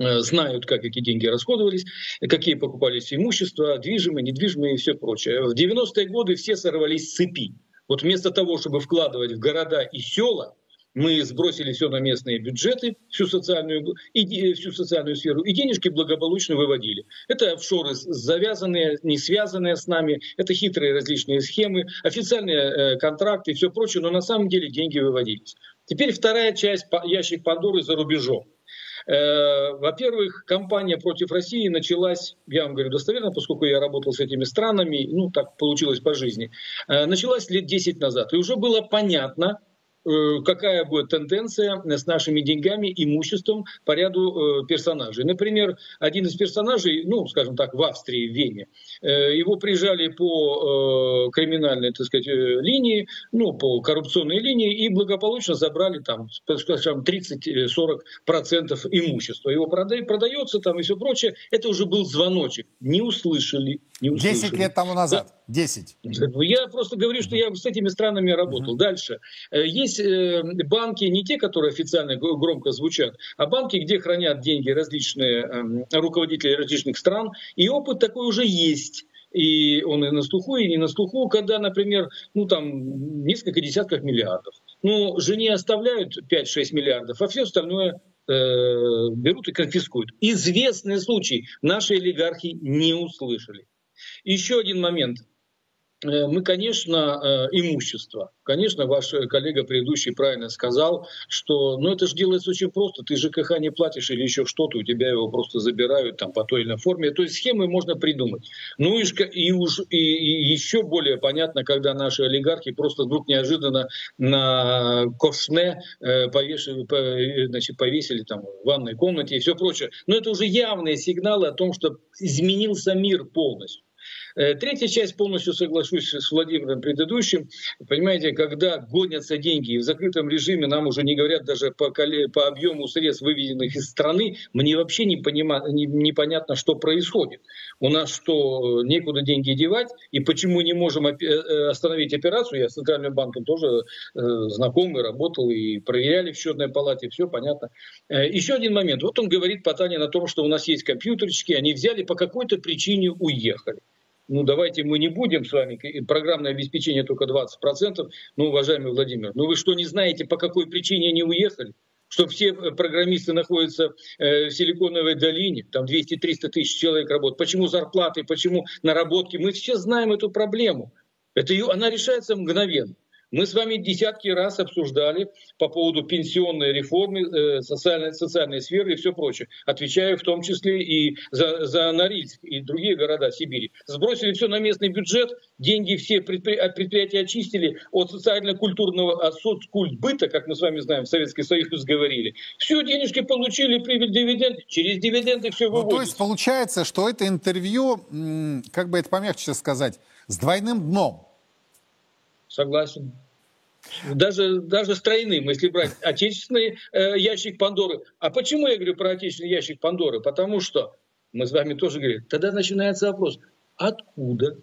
э, знают, как эти деньги расходовались, какие покупались имущества, движимые, недвижимые и все прочее. В 90-е годы все сорвались с цепи. Вот вместо того, чтобы вкладывать в города и села, мы сбросили все на местные бюджеты, всю социальную, и, всю социальную сферу, и денежки благополучно выводили. Это офшоры завязанные, не связанные с нами, это хитрые различные схемы, официальные э, контракты и все прочее, но на самом деле деньги выводились. Теперь вторая часть, ящик Пандоры за рубежом. Э, во-первых, кампания против России началась, я вам говорю достоверно, поскольку я работал с этими странами, ну так получилось по жизни, э, началась лет 10 назад. И уже было понятно, какая будет тенденция с нашими деньгами, имуществом по ряду э, персонажей. Например, один из персонажей, ну, скажем так, в Австрии, в Вене, э, его прижали по криминальной, так сказать, линии, ну, по коррупционной линии и благополучно забрали там, скажем, 30-40% имущества. Его продается там и все прочее. Это уже был звоночек. Не услышали. Не услышали. 10 лет тому назад. Да. 10. Я просто говорю, что я с этими странами работал. Дальше. Есть есть э, банки, не те, которые официально громко звучат, а банки, где хранят деньги различные эм, руководители различных стран, и опыт такой уже есть и он и на слуху, и не на слуху, когда, например, ну там несколько десятков миллиардов. Ну, жене оставляют 5-6 миллиардов, а все остальное э, берут и конфискуют. Известный случай. Наши олигархи не услышали. Еще один момент. Э, мы, конечно, э, имущество. Конечно, ваш коллега предыдущий правильно сказал, что ну, это же делается очень просто. Ты ЖКХ не платишь или еще что-то, у тебя его просто забирают там, по той или иной форме. То есть схемы можно придумать. Ну и, и, уж, и, и еще более понятно, когда наши олигархи просто вдруг неожиданно на ковшне э, повешали, значит, повесили там, в ванной комнате и все прочее. Но это уже явные сигналы о том, что изменился мир полностью. Э, третья часть, полностью соглашусь с Владимиром предыдущим. Понимаете, когда гонятся деньги и в закрытом режиме нам уже не говорят даже по, по объему средств, выведенных из страны, мне вообще не понима, не, непонятно, что происходит. У нас что, некуда деньги девать? И почему не можем э, э, остановить операцию? Я с Центральным банком тоже знакомый, работал и проверяли в счетной палате, все понятно. Еще один момент. Вот он говорит Потанин о том, что у нас есть компьютерчики, они взяли по какой-то причине уехали ну давайте мы не будем с вами, программное обеспечение только 20%, ну, уважаемый Владимир, ну вы что, не знаете, по какой причине они уехали? Что все э, программисты находятся э, в Силиконовой долине, там 200-300 тысяч человек работают. Почему зарплаты, почему наработки? Мы все знаем эту проблему. Это, она решается мгновенно. Мы с вами десятки раз обсуждали по поводу пенсионной реформы, э, социальной, социальной сферы и все прочее. Отвечаю в том числе и за, за Норильск и другие города Сибири. Сбросили все на местный бюджет, деньги все предпри, от предприятия очистили от социально-культурного, от соцкультбыта, как мы с вами знаем, в Советский Союз говорили. Все, денежки получили, прибыль, дивиденд, через дивиденды все выводится. Ну, то есть получается, что это интервью, как бы это помягче сказать, с двойным дном. Согласен. Даже, даже с тройным, если брать отечественный э, ящик Пандоры. А почему я говорю про отечественный ящик Пандоры? Потому что, мы с вами тоже говорим, тогда начинается вопрос, откуда,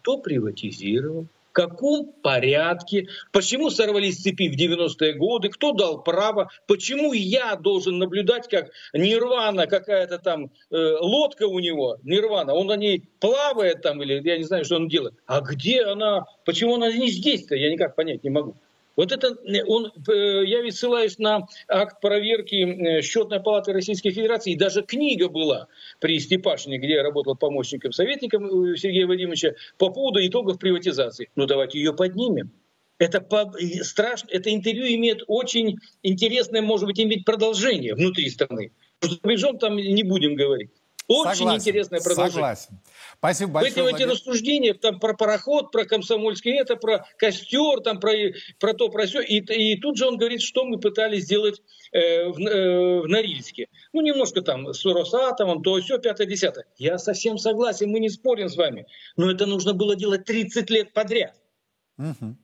кто приватизировал, каком порядке, почему сорвались цепи в 90-е годы, кто дал право, почему я должен наблюдать, как Нирвана, какая-то там э, лодка у него, Нирвана, он на ней плавает там, или я не знаю, что он делает. А где она, почему она не здесь-то, я никак понять не могу. Вот это, э, он, э, я ведь ссылаюсь на акт проверки э, Счетной палаты Российской Федерации, и даже книга была при Степашине, где я работал помощником советником Сергея Вадимовича по поводу итогов приватизации. Ну давайте ее поднимем. Это по, страшно, это интервью имеет очень интересное, может быть, иметь продолжение внутри страны. За рубежом там не будем говорить. Очень согласен, интересное продолжение. Согласен. Спасибо большое. Эти, эти рассуждения там, про пароход, про комсомольский это, про костер, там, про, про то, про все. И, и тут же он говорит, что мы пытались сделать э, в, э, в Норильске. Ну, немножко там с Росатомом, то все, пятое, десятое. Я совсем согласен, мы не спорим с вами. Но это нужно было делать 30 лет подряд. Угу.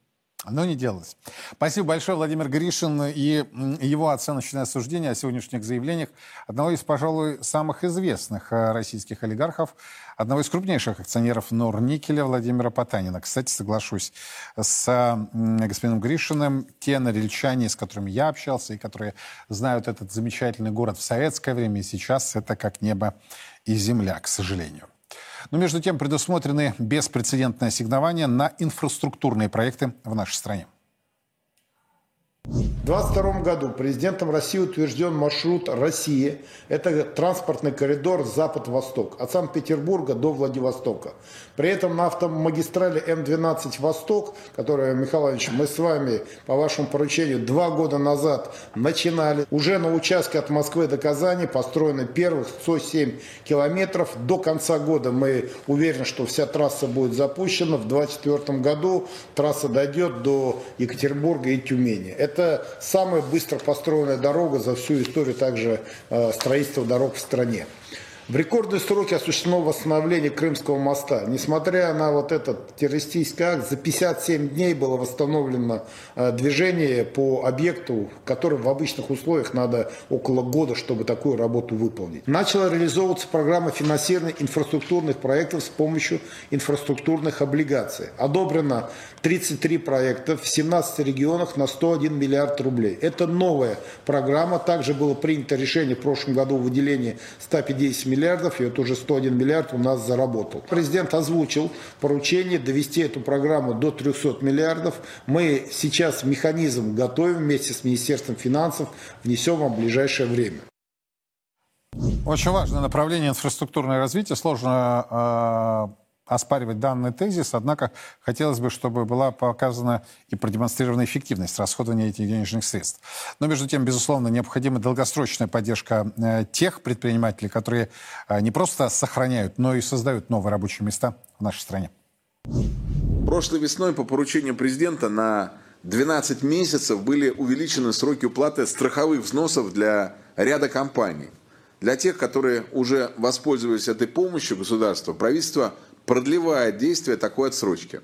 Но не делалось. Спасибо большое, Владимир Гришин и его оценочное суждение о сегодняшних заявлениях одного из, пожалуй, самых известных э, российских олигархов, одного из крупнейших акционеров Норникеля Владимира Потанина. Кстати, соглашусь с господином Гришиным, те норильчане, с которыми я общался и которые знают этот замечательный город в советское время и сейчас, это как небо и земля, к сожалению. Но между тем предусмотрены беспрецедентные ассигнования на инфраструктурные проекты в нашей стране. В 2022 году президентом России утвержден маршрут России. Это транспортный коридор Запад-Восток, от Санкт-Петербурга до Владивостока. При этом на автомагистрали М12 Восток, которую, Михаил Иванович, мы с вами по вашему поручению два года назад начинали, уже на участке от Москвы до Казани построены первых 107 километров. До конца года мы уверены, что вся трасса будет запущена. В 2024 году трасса дойдет до Екатеринбурга и Тюмени. Это это самая быстро построенная дорога за всю историю также э, строительства дорог в стране. В рекордные сроки осуществлено восстановление Крымского моста. Несмотря на вот этот террористический акт, за 57 дней было восстановлено э, движение по объекту, который в обычных условиях надо около года, чтобы такую работу выполнить. Начала реализовываться программа финансирования инфраструктурных проектов с помощью инфраструктурных облигаций. Одобрено 33 проекта в 17 регионах на 101 миллиард рублей. Это новая программа. Также было принято решение в прошлом году о выделении 150 миллиардов миллиардов, и вот уже 101 миллиард у нас заработал. Президент озвучил поручение довести эту программу до 300 миллиардов. Мы сейчас механизм готовим вместе с Министерством финансов, внесем в ближайшее время. Очень важное направление инфраструктурное развитие. Сложно э оспаривать данный тезис, однако хотелось бы, чтобы была показана и продемонстрирована эффективность расходования этих денежных средств. Но, между тем, безусловно, необходима долгосрочная поддержка э, тех предпринимателей, которые э, не просто сохраняют, но и создают новые рабочие места в нашей стране. Прошлой весной по поручению президента на 12 месяцев были увеличены сроки уплаты страховых взносов для ряда компаний. Для тех, которые уже воспользовались этой помощью государства, правительство продлевает действие такой отсрочки.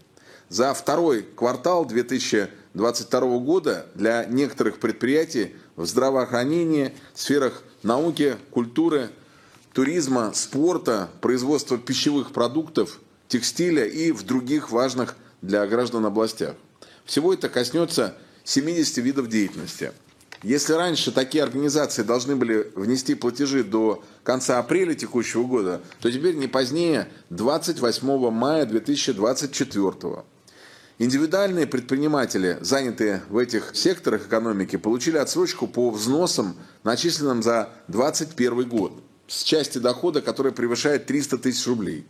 За второй квартал 2022 года для некоторых предприятий в здравоохранении, сферах науки, культуры, туризма, спорта, производства пищевых продуктов, текстиля и в других важных для граждан областях. Всего это коснется 70 видов деятельности – если раньше такие организации должны были внести платежи до конца апреля текущего года, то теперь не позднее 28 мая 2024 Индивидуальные предприниматели, занятые в этих секторах экономики, получили отсрочку по взносам, начисленным за 2021 год, с части дохода, которая превышает 300 тысяч рублей.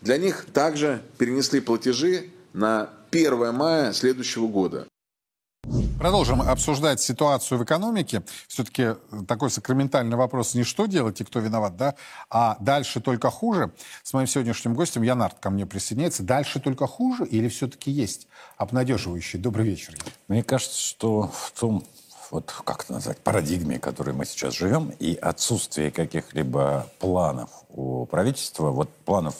Для них также перенесли платежи на 1 мая следующего года. Продолжим обсуждать ситуацию в экономике. Все-таки такой сакраментальный вопрос не что делать и кто виноват, да, а дальше только хуже. С моим сегодняшним гостем Янард ко мне присоединяется. Дальше только хуже или все-таки есть обнадеживающий? Добрый вечер. Мне кажется, что в том, вот как это назвать, парадигме, в которой мы сейчас живем, и отсутствие каких-либо планов у правительства, вот планов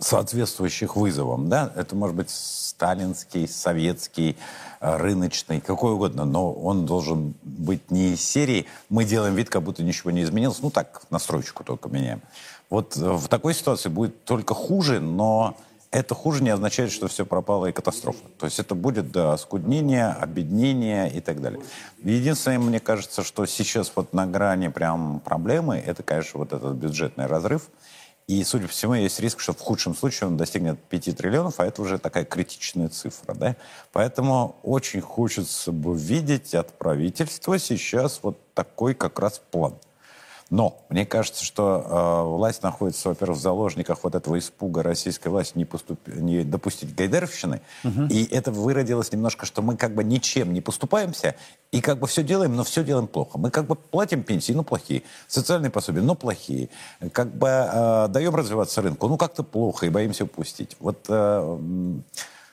соответствующих вызовам, да, это может быть сталинский, советский, рыночный, какой угодно, но он должен быть не из серии «мы делаем вид, как будто ничего не изменилось», ну так, настройку только меняем. Вот э, в такой ситуации будет только хуже, но это хуже не означает, что все пропало и катастрофа. То есть это будет, да, оскуднение, обеднение и так далее. Единственное, мне кажется, что сейчас вот на грани прям проблемы, это, конечно, вот этот бюджетный разрыв – и, судя по всему, есть риск, что в худшем случае он достигнет 5 триллионов, а это уже такая критичная цифра. Да? Поэтому очень хочется бы видеть от правительства сейчас вот такой как раз план – но мне кажется, что э, власть находится, во-первых, в заложниках вот этого испуга российской власти не, поступ... не допустить гайдеровщины. Угу. И это выродилось немножко, что мы как бы ничем не поступаемся, и как бы все делаем, но все делаем плохо. Мы как бы платим пенсии, ну плохие, социальные пособия, ну плохие. Как бы э, даем развиваться рынку, ну как-то плохо, и боимся упустить. Вот... Э,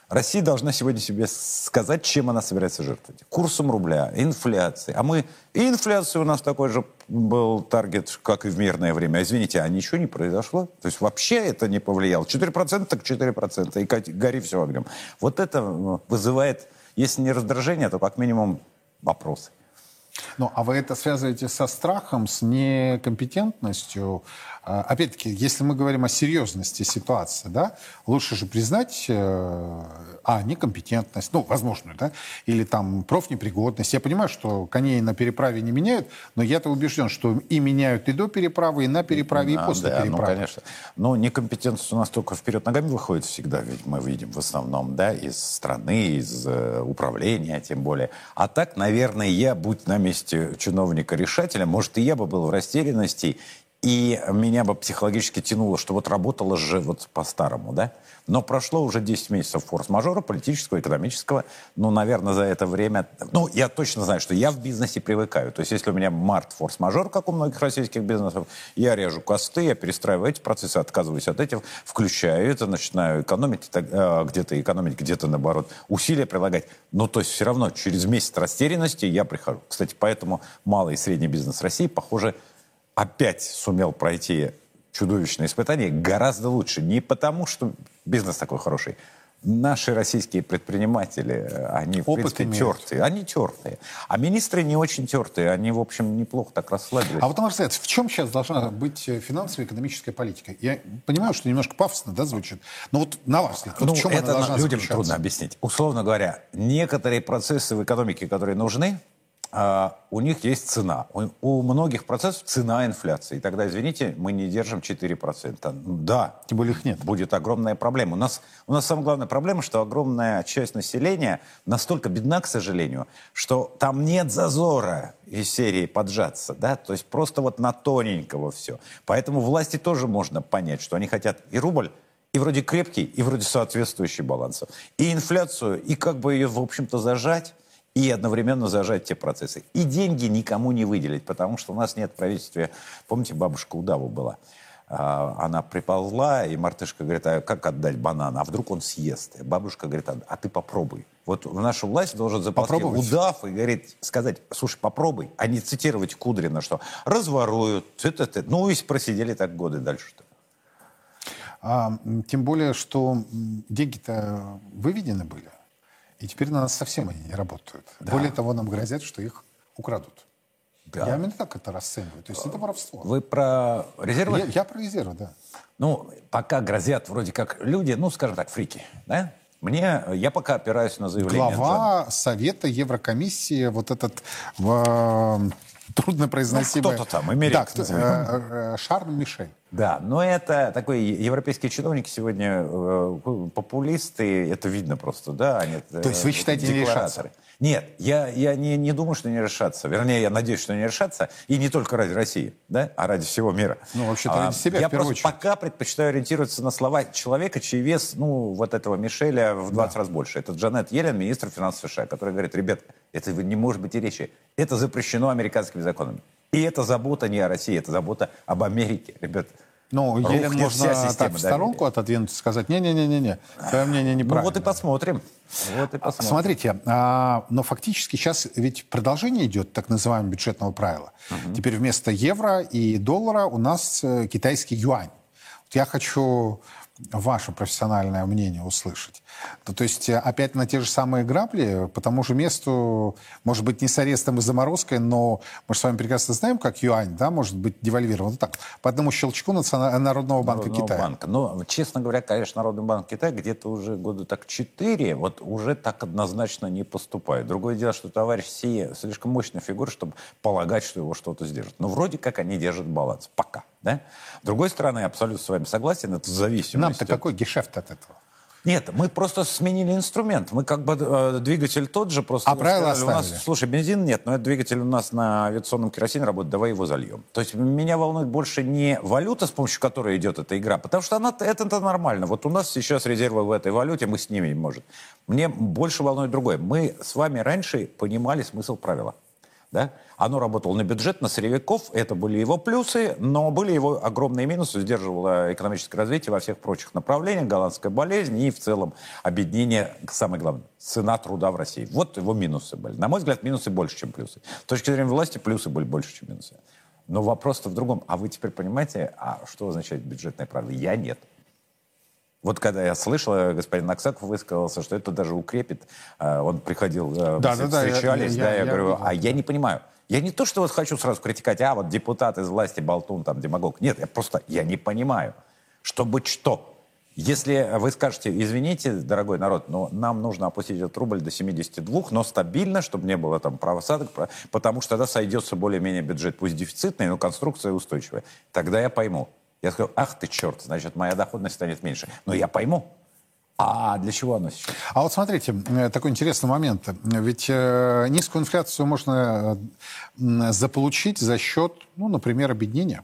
Россия должна сегодня себе сказать, чем она собирается жертвовать. Курсом рубля, инфляцией. А мы... И инфляция у нас такой же был таргет, как и в мирное время. Извините, а ничего не произошло? То есть вообще это не повлияло. 4% так 4%. И гори все огнем. Вот это ну, вызывает, если не раздражение, то как минимум вопросы. Ну, а вы это связываете со страхом, с некомпетентностью? А, опять-таки, если мы говорим о серьезности ситуации, да, лучше же признать, э, а, некомпетентность, ну, возможную, да, или там профнепригодность. Я понимаю, что коней на переправе не меняют, но я-то убежден, что и меняют и до переправы, и на переправе, и после да, переправы. Ну, конечно. Но некомпетентность у нас только вперед ногами выходит всегда, ведь мы видим в основном, да, из страны, из э, управления, тем более. А так, наверное, я, будь на месте чиновника-решателя, может, и я бы был в растерянности и меня бы психологически тянуло, что вот работало же вот по-старому, да? Но прошло уже 10 месяцев форс-мажора политического, экономического. Ну, наверное, за это время... Ну, я точно знаю, что я в бизнесе привыкаю. То есть, если у меня март форс-мажор, как у многих российских бизнесов, я режу косты, я перестраиваю эти процессы, отказываюсь от этих, включаю это, начинаю экономить, э, где-то экономить, где-то, наоборот, усилия прилагать. Но, то есть, все равно через месяц растерянности я прихожу. Кстати, поэтому малый и средний бизнес России, похоже, опять сумел пройти чудовищное испытание гораздо лучше. Не потому, что бизнес такой хороший. Наши российские предприниматели, они, в Опыт принципе, имеют. тертые. Они тертые. А министры не очень тертые. Они, в общем, неплохо так расслабились. А вот, ваш взгляд, в чем сейчас должна быть финансовая экономическая политика? Я понимаю, что немножко пафосно да, звучит, но вот на ваш взгляд, вот ну, в чем это она должна людям трудно объяснить. Условно говоря, некоторые процессы в экономике, которые нужны, у них есть цена. У, у многих процессов цена инфляции. И тогда, извините, мы не держим 4%. Да, тем более их нет. Будет огромная проблема. У нас, у нас самая главная проблема, что огромная часть населения настолько бедна, к сожалению, что там нет зазора из серии поджаться. Да? То есть просто вот на тоненького все. Поэтому власти тоже можно понять, что они хотят и рубль, и вроде крепкий, и вроде соответствующий балансу. И инфляцию, и как бы ее, в общем-то, зажать и одновременно зажать те процессы. И деньги никому не выделить, потому что у нас нет правительства. Помните, бабушка удаву была? А, она приползла, и мартышка говорит, а как отдать банан? А вдруг он съест? И бабушка говорит, а, а ты попробуй. Вот в нашу власть должен заползти удав и говорит, сказать, слушай, попробуй, а не цитировать Кудрина, что разворуют, это, это. ну и просидели так годы дальше. -то. А, тем более, что деньги-то выведены были. И теперь на нас совсем они не работают. Да. Более того, нам грозят, что их украдут. Да. Я именно так это расцениваю. То есть это воровство. Вы про резервы? Я, я про резервы, да. Ну, пока грозят вроде как люди, ну, скажем так, фрики, да? Мне, я пока опираюсь на заявление. Глава. Совета Еврокомиссии, вот этот в, трудно произносимый... Ну, кто-то там, эмерит. Да, э, э, Шарль Мишель. Да, но это такой европейские чиновники сегодня э, популисты, это видно просто, да, они. То есть вы считаете не решаться? Нет, я, я не, не думаю, что не решатся. Вернее, я надеюсь, что не решатся. И не только ради России, да, а ради всего мира. Ну, вообще-то ради а, себя, Я в первую просто очередь. пока предпочитаю ориентироваться на слова человека, чей вес, ну, вот этого Мишеля в 20 да. раз больше. Это Джанет Йеллен, министр финансов США, который говорит, ребят, это не может быть и речи. Это запрещено американскими законами. И это забота не о России, это забота об Америке, ребят. Ну, Елен можно так в сторонку доверия. отодвинуть и сказать, не-не-не-не, твое мнение неправильно. Ну вот и посмотрим. Вот и посмотрим. Смотрите, а, но фактически сейчас ведь продолжение идет так называемого бюджетного правила. Угу. Теперь вместо евро и доллара у нас э, китайский юань. Вот я хочу ваше профессиональное мнение услышать. То, то есть э, опять на те же самые грабли, по тому же месту, может быть, не с арестом и заморозкой, но мы же с вами прекрасно знаем, как юань, да, может быть девальвирован. Вот так, по одному щелчку Народного банка Народного Китая. Банка. Но, честно говоря, конечно, Народный банк Китая где-то уже года так четыре вот уже так однозначно не поступает. Другое дело, что товарищ Си слишком мощная фигура, чтобы полагать, что его что-то сдержит. Но вроде как они держат баланс. Пока. Да? С другой стороны, я абсолютно с вами согласен, это зависимость. Нам-то какой гешефт от этого? Нет, мы просто сменили инструмент. Мы как бы э, двигатель тот же, просто... А правила сказали, оставили. У нас, слушай, бензин нет, но этот двигатель у нас на авиационном керосине работает, давай его зальем. То есть меня волнует больше не валюта, с помощью которой идет эта игра, потому что она, это, это нормально. Вот у нас сейчас резервы в этой валюте, мы с ними, может. Мне больше волнует другое. Мы с вами раньше понимали смысл правила. Да? Оно работало на бюджет, на сырьевиков, это были его плюсы, но были его огромные минусы, сдерживало экономическое развитие во всех прочих направлениях, голландская болезнь и в целом объединение, самое главное, цена труда в России. Вот его минусы были. На мой взгляд, минусы больше, чем плюсы. С точки зрения власти, плюсы были больше, чем минусы. Но вопрос-то в другом. А вы теперь понимаете, а что означает бюджетное правило? Я нет. Вот когда я слышал, э, господин Аксаков высказался, что это даже укрепит. Э, он приходил, э, да, мы да, встречались, да, я, да, я, я, я говорю, а я не понимаю. Я не то, что вот хочу сразу критиковать, а вот депутат из власти, болтун, там, демагог. Нет, я просто, я не понимаю, чтобы что. Если вы скажете, извините, дорогой народ, но нам нужно опустить этот рубль до 72, но стабильно, чтобы не было там просадок, потому что тогда сойдется более-менее бюджет, пусть дефицитный, но конструкция устойчивая. Тогда я пойму. Я скажу, ах ты черт, значит, моя доходность станет меньше. Но я пойму. А для чего оно сейчас? А вот смотрите, э, такой интересный момент. Ведь э, низкую инфляцию можно э, заполучить за счет, ну, например, объединения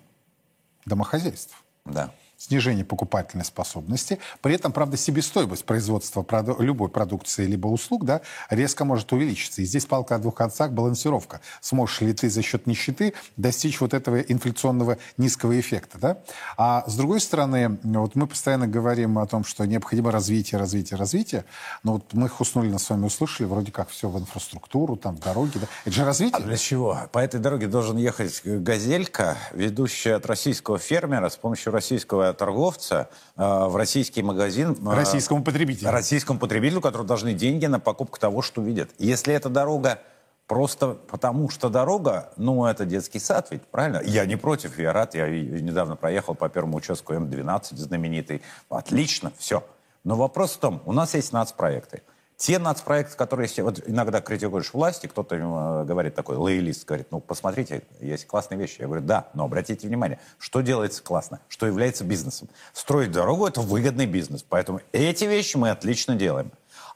домохозяйств. Да снижение покупательной способности. При этом, правда, себестоимость производства проду любой продукции либо услуг да, резко может увеличиться. И здесь палка о двух концах, балансировка. Сможешь ли ты за счет нищеты достичь вот этого инфляционного низкого эффекта? Да? А с другой стороны, вот мы постоянно говорим о том, что необходимо развитие, развитие, развитие. Но вот мы Хуснулина с вами услышали, вроде как все в инфраструктуру, там, в дороги. Да? Это же развитие. А для чего? По этой дороге должен ехать газелька, ведущая от российского фермера с помощью российского торговца э, в российский магазин. Э, российскому потребителю. Российскому потребителю, который должны деньги на покупку того, что видят. Если эта дорога просто потому, что дорога, ну, это детский сад ведь, правильно? Я не против, я рад. Я недавно проехал по первому участку М12 знаменитый. Отлично, все. Но вопрос в том, у нас есть нацпроекты. Те нацпроекты, которые вот иногда критикуешь власти, кто-то э, говорит такой, лоялист, говорит, ну, посмотрите, есть классные вещи. Я говорю, да, но обратите внимание, что делается классно, что является бизнесом. Строить дорогу – это выгодный бизнес, поэтому эти вещи мы отлично делаем.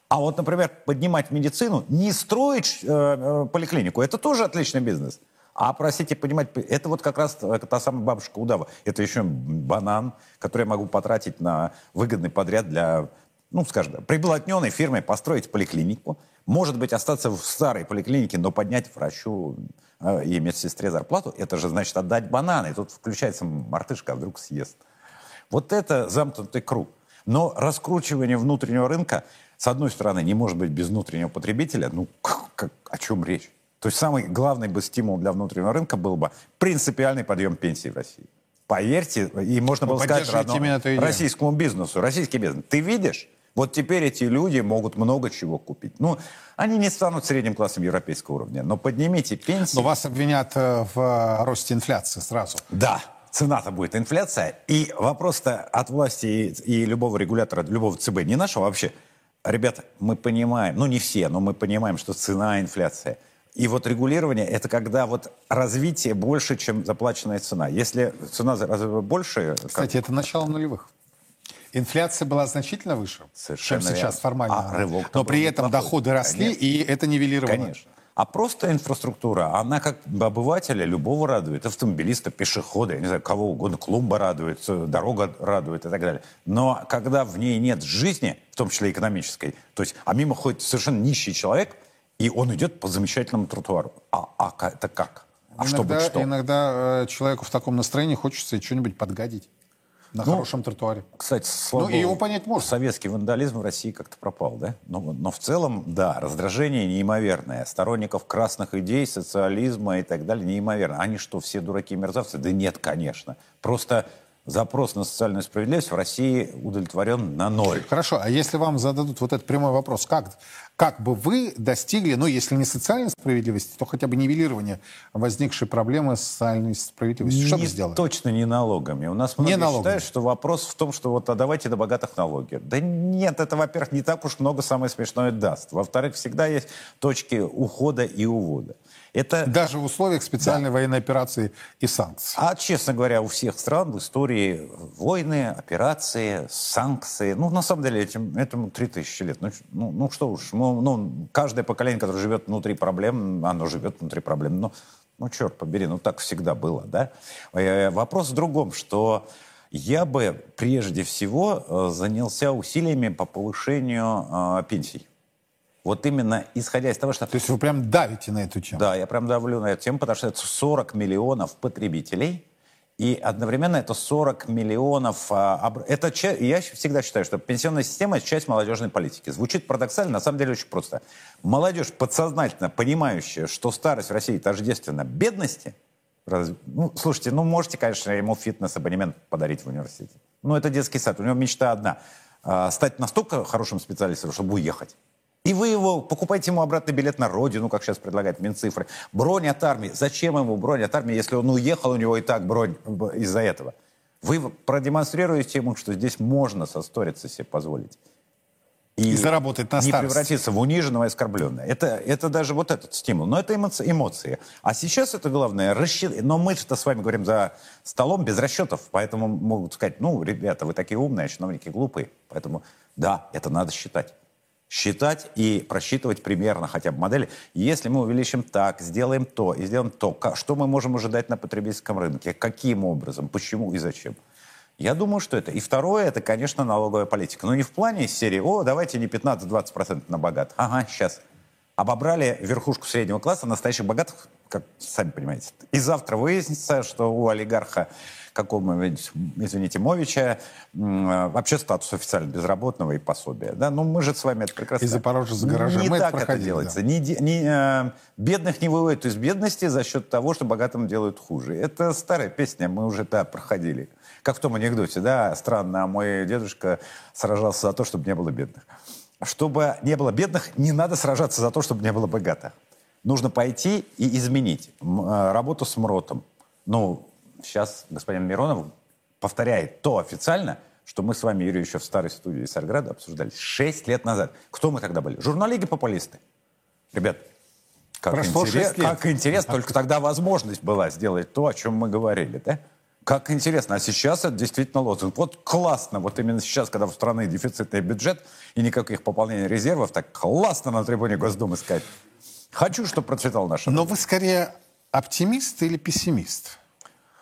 А вот, например, поднимать медицину, не строить э, э, поликлинику – это тоже отличный бизнес. А, простите, понимать, это вот как раз та самая бабушка удава. Это еще банан, который я могу потратить на выгодный подряд для ну, скажем, приблотненной фирмой построить поликлинику, может быть, остаться в старой поликлинике, но поднять врачу э, и медсестре зарплату, это же значит отдать бананы. И тут включается мартышка, а вдруг съест. Вот это замкнутый круг. Но раскручивание внутреннего рынка, с одной стороны, не может быть без внутреннего потребителя. Ну, как, как, о чем речь? То есть самый главный бы стимул для внутреннего рынка был бы принципиальный подъем пенсии в России. Поверьте, и можно было сказать родному, российскому бизнесу, российский бизнес. Ты видишь, вот теперь эти люди могут много чего купить. Ну, они не станут средним классом европейского уровня, но поднимите пенсии. Но вас обвинят э, в э, росте инфляции сразу. Да, цена-то будет инфляция. И вопрос-то от власти и, и любого регулятора, любого ЦБ, не нашего вообще. Ребята, мы понимаем, ну не все, но мы понимаем, что цена инфляция. И вот регулирование – это когда вот развитие больше, чем заплаченная цена. Если цена больше... как- Кстати, это начало нулевых. Инфляция была значительно выше, Совершенно чем сейчас верно. формально. А рывок-то Но при этом неплохой. доходы росли, Конечно. и это нивелировало. Конечно. А просто инфраструктура, она как бы обывателя любого радует. Автомобилиста, пешехода, я не знаю, кого угодно, клумба радует, э, дорога радует и так далее. Но когда в ней нет жизни, в том числе экономической, то есть, а мимо ходит совершенно нищий человек, и он идет по замечательному тротуару. А, а это как? А иногда, чтобы что? иногда э, человеку в таком настроении хочется что-нибудь подгадить на Ну, хорошем тротуаре. Кстати, слава Ну, и его понять можно. Советский вандализм в России как-то пропал, да? Но, но в целом, да, раздражение неимоверное. Сторонников красных идей, социализма и так далее неимоверно. Они что, все дураки и мерзавцы? Да нет, конечно. Просто запрос на социальную справедливость в России удовлетворен на ноль. Хорошо, а если вам зададут вот этот прямой вопрос, как, как бы вы достигли, ну, если не социальной справедливости, то хотя бы нивелирования возникшей проблемы с социальной справедливостью? Что Не- бы сделали? Точно не налогами. У нас многие налогами. считают, что вопрос в том, что вот а давайте до богатых налоги. Да нет, это, во-первых, не так уж много самое смешное даст. Во-вторых, всегда есть точки ухода и увода. Это Даже в условиях специальной военной операции и санкций. А, честно говоря, у всех стран в истории войны, операции, санкции. Ну, на самом деле, этим, этому 3000 лет. Ну, ну, ну, что уж, ну, ну, каждое поколение, которое живет внутри проблем, оно живет внутри проблем. Ну, ну, черт побери, ну, так всегда было, да? Э, Вопрос в другом, что я бы прежде всего э, занялся усилиями по повышению э, пенсий. Вот именно исходя из того, что... То есть вы прям давите на эту тему? Да, я прям давлю на эту тему, потому что это 40 миллионов потребителей, и одновременно это 40 миллионов... а, это, я всегда считаю, что пенсионная система – это часть молодежной политики. Звучит парадоксально, на самом деле очень просто. Молодежь, подсознательно понимающая, что старость в России тождественна бедности, Разве- Ну, слушайте, ну, можете, конечно, ему фитнес-абонемент подарить в университете. Ну, это детский сад. У него мечта одна. а, стать настолько хорошим специалистом, чтобы уехать. И вы его, покупаете ему обратный билет на родину, как сейчас предлагает Минцифры. Бронь от армии. Зачем ему бронь от армии, если он уехал, у него и так бронь из-за этого? Вы продемонстрируете ему, что здесь можно состариться себе позволить. И заработать на не старость. превратиться в униженного и оскорбленного. Это, это даже вот этот стимул. Но это эмоции. эмоции. А сейчас это главное рассчитать. Но мы что с вами говорим за столом без расчетов. Поэтому могут сказать, ну, ребята, вы такие умные, а чиновники глупые. Поэтому да, это надо считать. Считать и просчитывать примерно хотя бы модели. Если мы увеличим так, сделаем то и сделаем то, что мы можем ожидать на потребительском рынке, каким образом, почему и зачем. Я думаю, что это. И второе, это, конечно, налоговая политика. Но не в плане серии, о, давайте не 15-20% на богатых. Ага, сейчас. Обобрали верхушку среднего класса, настоящих богатых, как сами понимаете. И завтра выяснится, что у олигарха какого-нибудь, извините, Мовича, э, вообще статус официально безработного и пособия. Да? Ну, мы же с вами это прекрасно... Из Запорожья за гаражем. Не Мы это так это проходили, делается. да. Не не, э, бедных не выводят из бедности за счет того, что богатым делают хуже. Это старая песня, мы уже да, проходили. Как в том анекдоте, да, странно, а мой дедушка сражался за то, чтобы не было бедных. Чтобы не было бедных, не надо сражаться за то, чтобы не было богатых. Нужно пойти и изменить э, работу с МРОТом. Ну, сейчас господин Миронов повторяет то официально, что мы с вами, Юрий, еще в старой студии Сарграда обсуждали шесть лет назад. Кто мы тогда были? Журналиги-популисты. Ребят, как, Прошло интерес- как интересно, только тогда возможность была сделать то, о чем мы говорили, да? Как интересно. А сейчас это действительно лозунг. Вот классно, вот именно сейчас, когда у страны дефицитный бюджет и никаких пополнений резервов, так классно на трибуне Госдумы сказать. Хочу, чтобы процветал наш Но вы скорее оптимист или пессимист?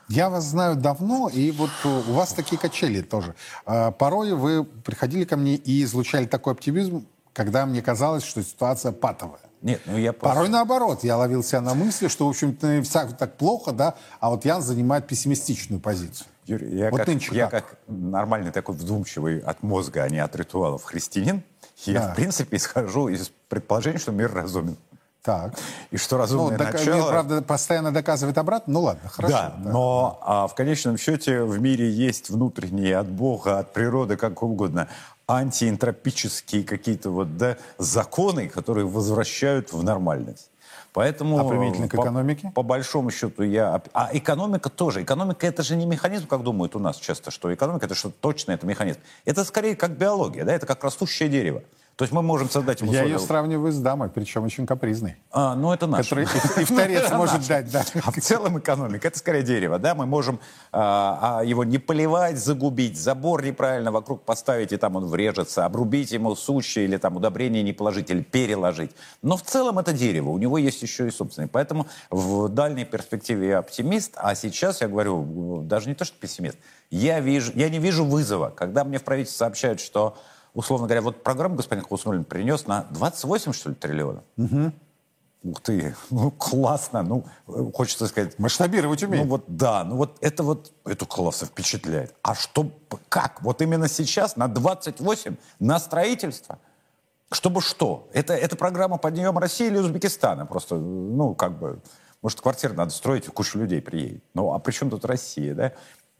Я вас знаю давно, и вот у вас такие качели тоже. А, Порой вы приходили ко мне и излучали такой оптимизм, когда мне казалось, что ситуация патовая. Нет, ну я просто- Порой наоборот, я ловил себя на мысли, что, в общем-то, вся так плохо, да, а вот Ян занимает пессимистичную позицию. Юрий, я, Вот как, нынче я как? как нормальный такой вдумчивый от мозга, а не от ритуалов христианин, я, Да. в принципе, исхожу из предположения, что мир разумен. Так. И что Ну, разумное дока- начало... мне, правда, постоянно доказывает обратно. Ну ладно, хорошо. да, но а, в конечном счете в мире есть внутренние от Бога, от природы, как угодно, антиэнтропические какие-то вот, да, законы, которые возвращают в нормальность. Поэтому... А применительно к по- экономике? По, большому счету я... А экономика тоже. Экономика это же не механизм, как думают у нас часто, что экономика это что точно это механизм. Это скорее как биология, да, это как растущее дерево. То есть мы можем создать ему Я условия. ее сравниваю с дамой, причем очень капризной. А, ну это наш. Который и, и в торец может дать, да. А в целом экономика это скорее дерево, да? Мы можем а, а, его не поливать, загубить, забор неправильно вокруг поставить, и там он врежется, обрубить ему сучья или там удобрение не положить или переложить. Но в целом это дерево, у него есть еще и собственный. Поэтому в дальней перспективе я оптимист, а сейчас я говорю, даже не то, что пессимист, я, вижу, я не вижу вызова, когда мне в правительстве сообщают, что условно говоря, вот программу господин Хуснулин принес на 28, что ли, триллионов. Угу. Ух ты, ну классно, ну хочется сказать. Масштабировать умеет. Ну вот да, ну вот это вот, это классно впечатляет. А что, как? Вот именно сейчас на 28 на строительство? Чтобы что? Это, это программа подъема России или Узбекистана? Просто, ну как бы, может квартиры надо строить, куча людей приедет. Ну а при чем тут Россия, да?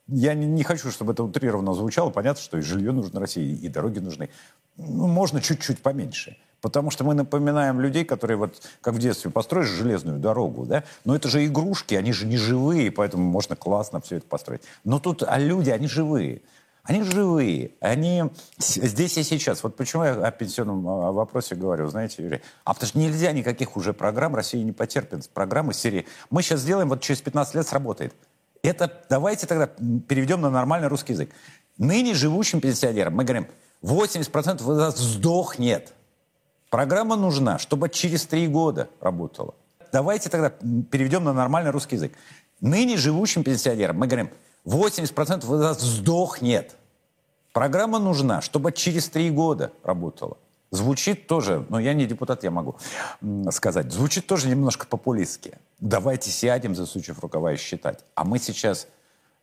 Я не, не хочу, чтобы это утрированно звучало. Понятно, что и жилье нужно России, и дороги нужны. Ну, можно чуть-чуть поменьше. Потому что мы напоминаем людей, которые вот, как в детстве, построишь железную дорогу, да? Но это же игрушки, они же не живые, поэтому можно классно все это построить. Но тут, а люди, они живые. Они живые, они здесь и сейчас. Вот почему я о пенсионном вопросе говорю, знаете, Юрий? А потому что нельзя никаких уже программ, Россия не потерпит. Программы серии. Мы сейчас сделаем, вот через 15 лет сработает. Это давайте тогда переведем на нормальный русский язык. Ныне живущим пенсионерам мы говорим, 80% из нас сдохнет. Программа нужна, чтобы через три года работала. Давайте тогда переведем на нормальный русский язык. Ныне живущим пенсионерам мы говорим, 80% из нас сдохнет. Программа нужна, чтобы через три года работала. Звучит тоже, но я не депутат, я могу сказать, звучит тоже немножко популистски. Давайте сядем, засучив рукава и считать. А мы сейчас,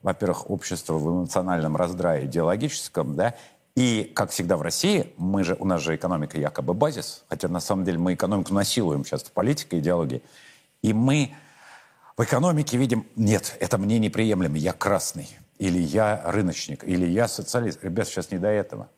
во-первых, общество в эмоциональном раздрае идеологическом, да, и, как всегда в России, мы же, у нас же экономика якобы базис, хотя на самом деле мы экономику насилуем сейчас в политике, идеологии. И мы в экономике видим, нет, это мне неприемлемо, я красный, или я рыночник, или я социалист. Ребят, сейчас не до этого.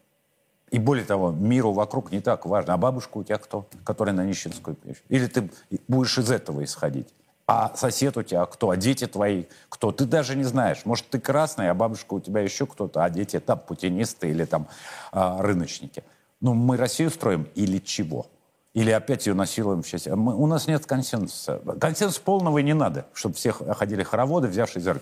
И более того, миру вокруг не так важно. А бабушка у тебя кто, которая на нищенскую пишет? Или ты будешь из этого исходить? А сосед у тебя кто? А дети твои кто? Ты даже не знаешь. Может, ты красный, а бабушка у тебя еще кто-то, а дети там путинисты или там а, рыночники. Ну, мы Россию строим или чего? Или опять ее насилуем в счастье? Мы, у нас нет консенсуса. Консенсус полного и не надо, чтобы все ходили хороводы, взявшись за.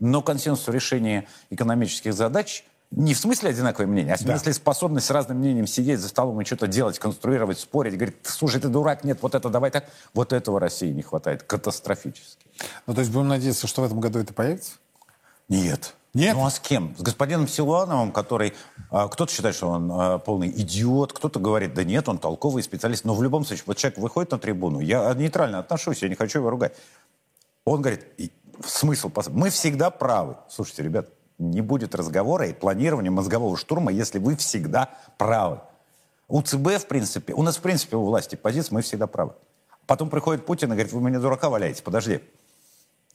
Но консенсус в решении экономических задач – не в смысле одинаковое мнение, а в смысле да. способность с разным мнением сидеть за столом и что-то делать, конструировать, спорить. Говорит, слушай, ты дурак, нет, вот это давай так. Вот этого России не хватает катастрофически. Ну, то есть будем надеяться, что в этом году это появится? Нет. Нет? Ну а с кем? С господином Силуановым, который... А, кто-то считает, что он а, полный идиот, кто-то говорит, да нет, он толковый специалист. Но в любом случае, вот человек выходит на трибуну, я нейтрально отношусь, я не хочу его ругать. Он говорит, смысл... Мы всегда правы. Слушайте, ребят, не будет разговора и планирования мозгового штурма, если вы всегда правы. У ЦБ, в принципе, у нас, в принципе, у власти позиция, мы всегда правы. Потом приходит Путин и говорит, вы меня дурака валяете. Подожди.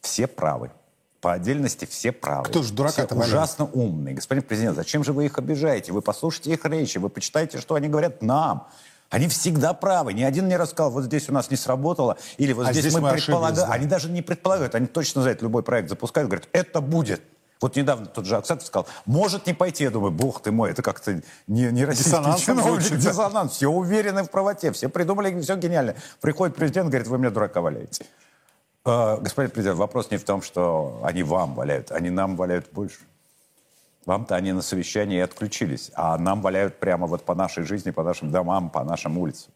Все правы. По отдельности все правы. Кто же дурака Все ужасно умные. Господин президент, зачем же вы их обижаете? Вы послушайте их речи, вы почитайте, что они говорят нам. Они всегда правы. Ни один не рассказал, вот здесь у нас не сработало, или вот а здесь, здесь мы, мы предполагаем. Да. Они даже не предполагают, они точно знают, любой проект запускают, говорят, это будет. Вот недавно тот же Аксатов сказал, может не пойти. Я думаю, бог ты мой, это как-то не, не российский диссонанс, чиновник, звучит, диссонанс. Все уверены в правоте, все придумали, все гениально. Приходит президент, говорит, вы меня дурака валяете. Э, господин президент, вопрос не в том, что они вам валяют, они нам валяют больше. Вам-то они на совещании отключились, а нам валяют прямо вот по нашей жизни, по нашим домам, по нашим улицам.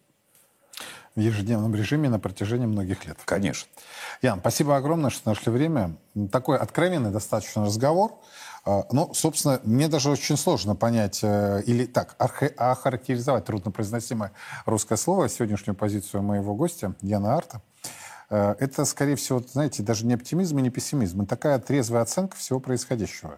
В ежедневном режиме на протяжении многих лет. Конечно. Ян, спасибо огромное, что нашли время. Такой откровенный достаточно разговор. Ну, собственно, мне даже очень сложно понять, или так, охарактеризовать труднопроизносимое русское слово, сегодняшнюю позицию моего гостя, Яна Арта. Это, скорее всего, знаете, даже не оптимизм и не пессимизм, а такая трезвая оценка всего происходящего.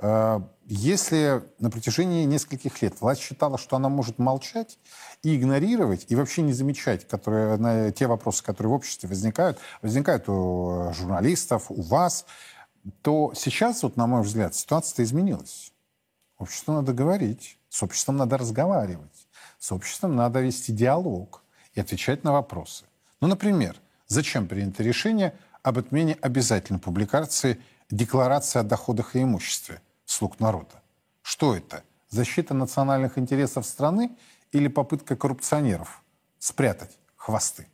Если на протяжении нескольких лет власть считала, что она может молчать и игнорировать, и вообще не замечать которые, те вопросы, которые в обществе возникают, возникают у журналистов, у вас, то сейчас, вот, на мой взгляд, ситуация изменилась. Обществу надо говорить, с обществом надо разговаривать, с обществом надо вести диалог и отвечать на вопросы. Ну, например, зачем принято решение об отмене обязательной публикации декларации о доходах и имуществе слуг народа? Что это? Защита национальных интересов страны или попытка коррупционеров спрятать хвосты?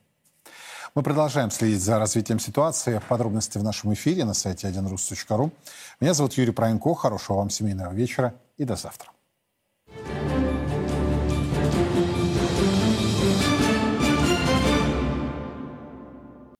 Мы продолжаем следить за развитием ситуации. Подробности в нашем эфире на сайте 1rus.ru. Меня зовут Юрий Пронько. Хорошего вам семейного вечера и до завтра.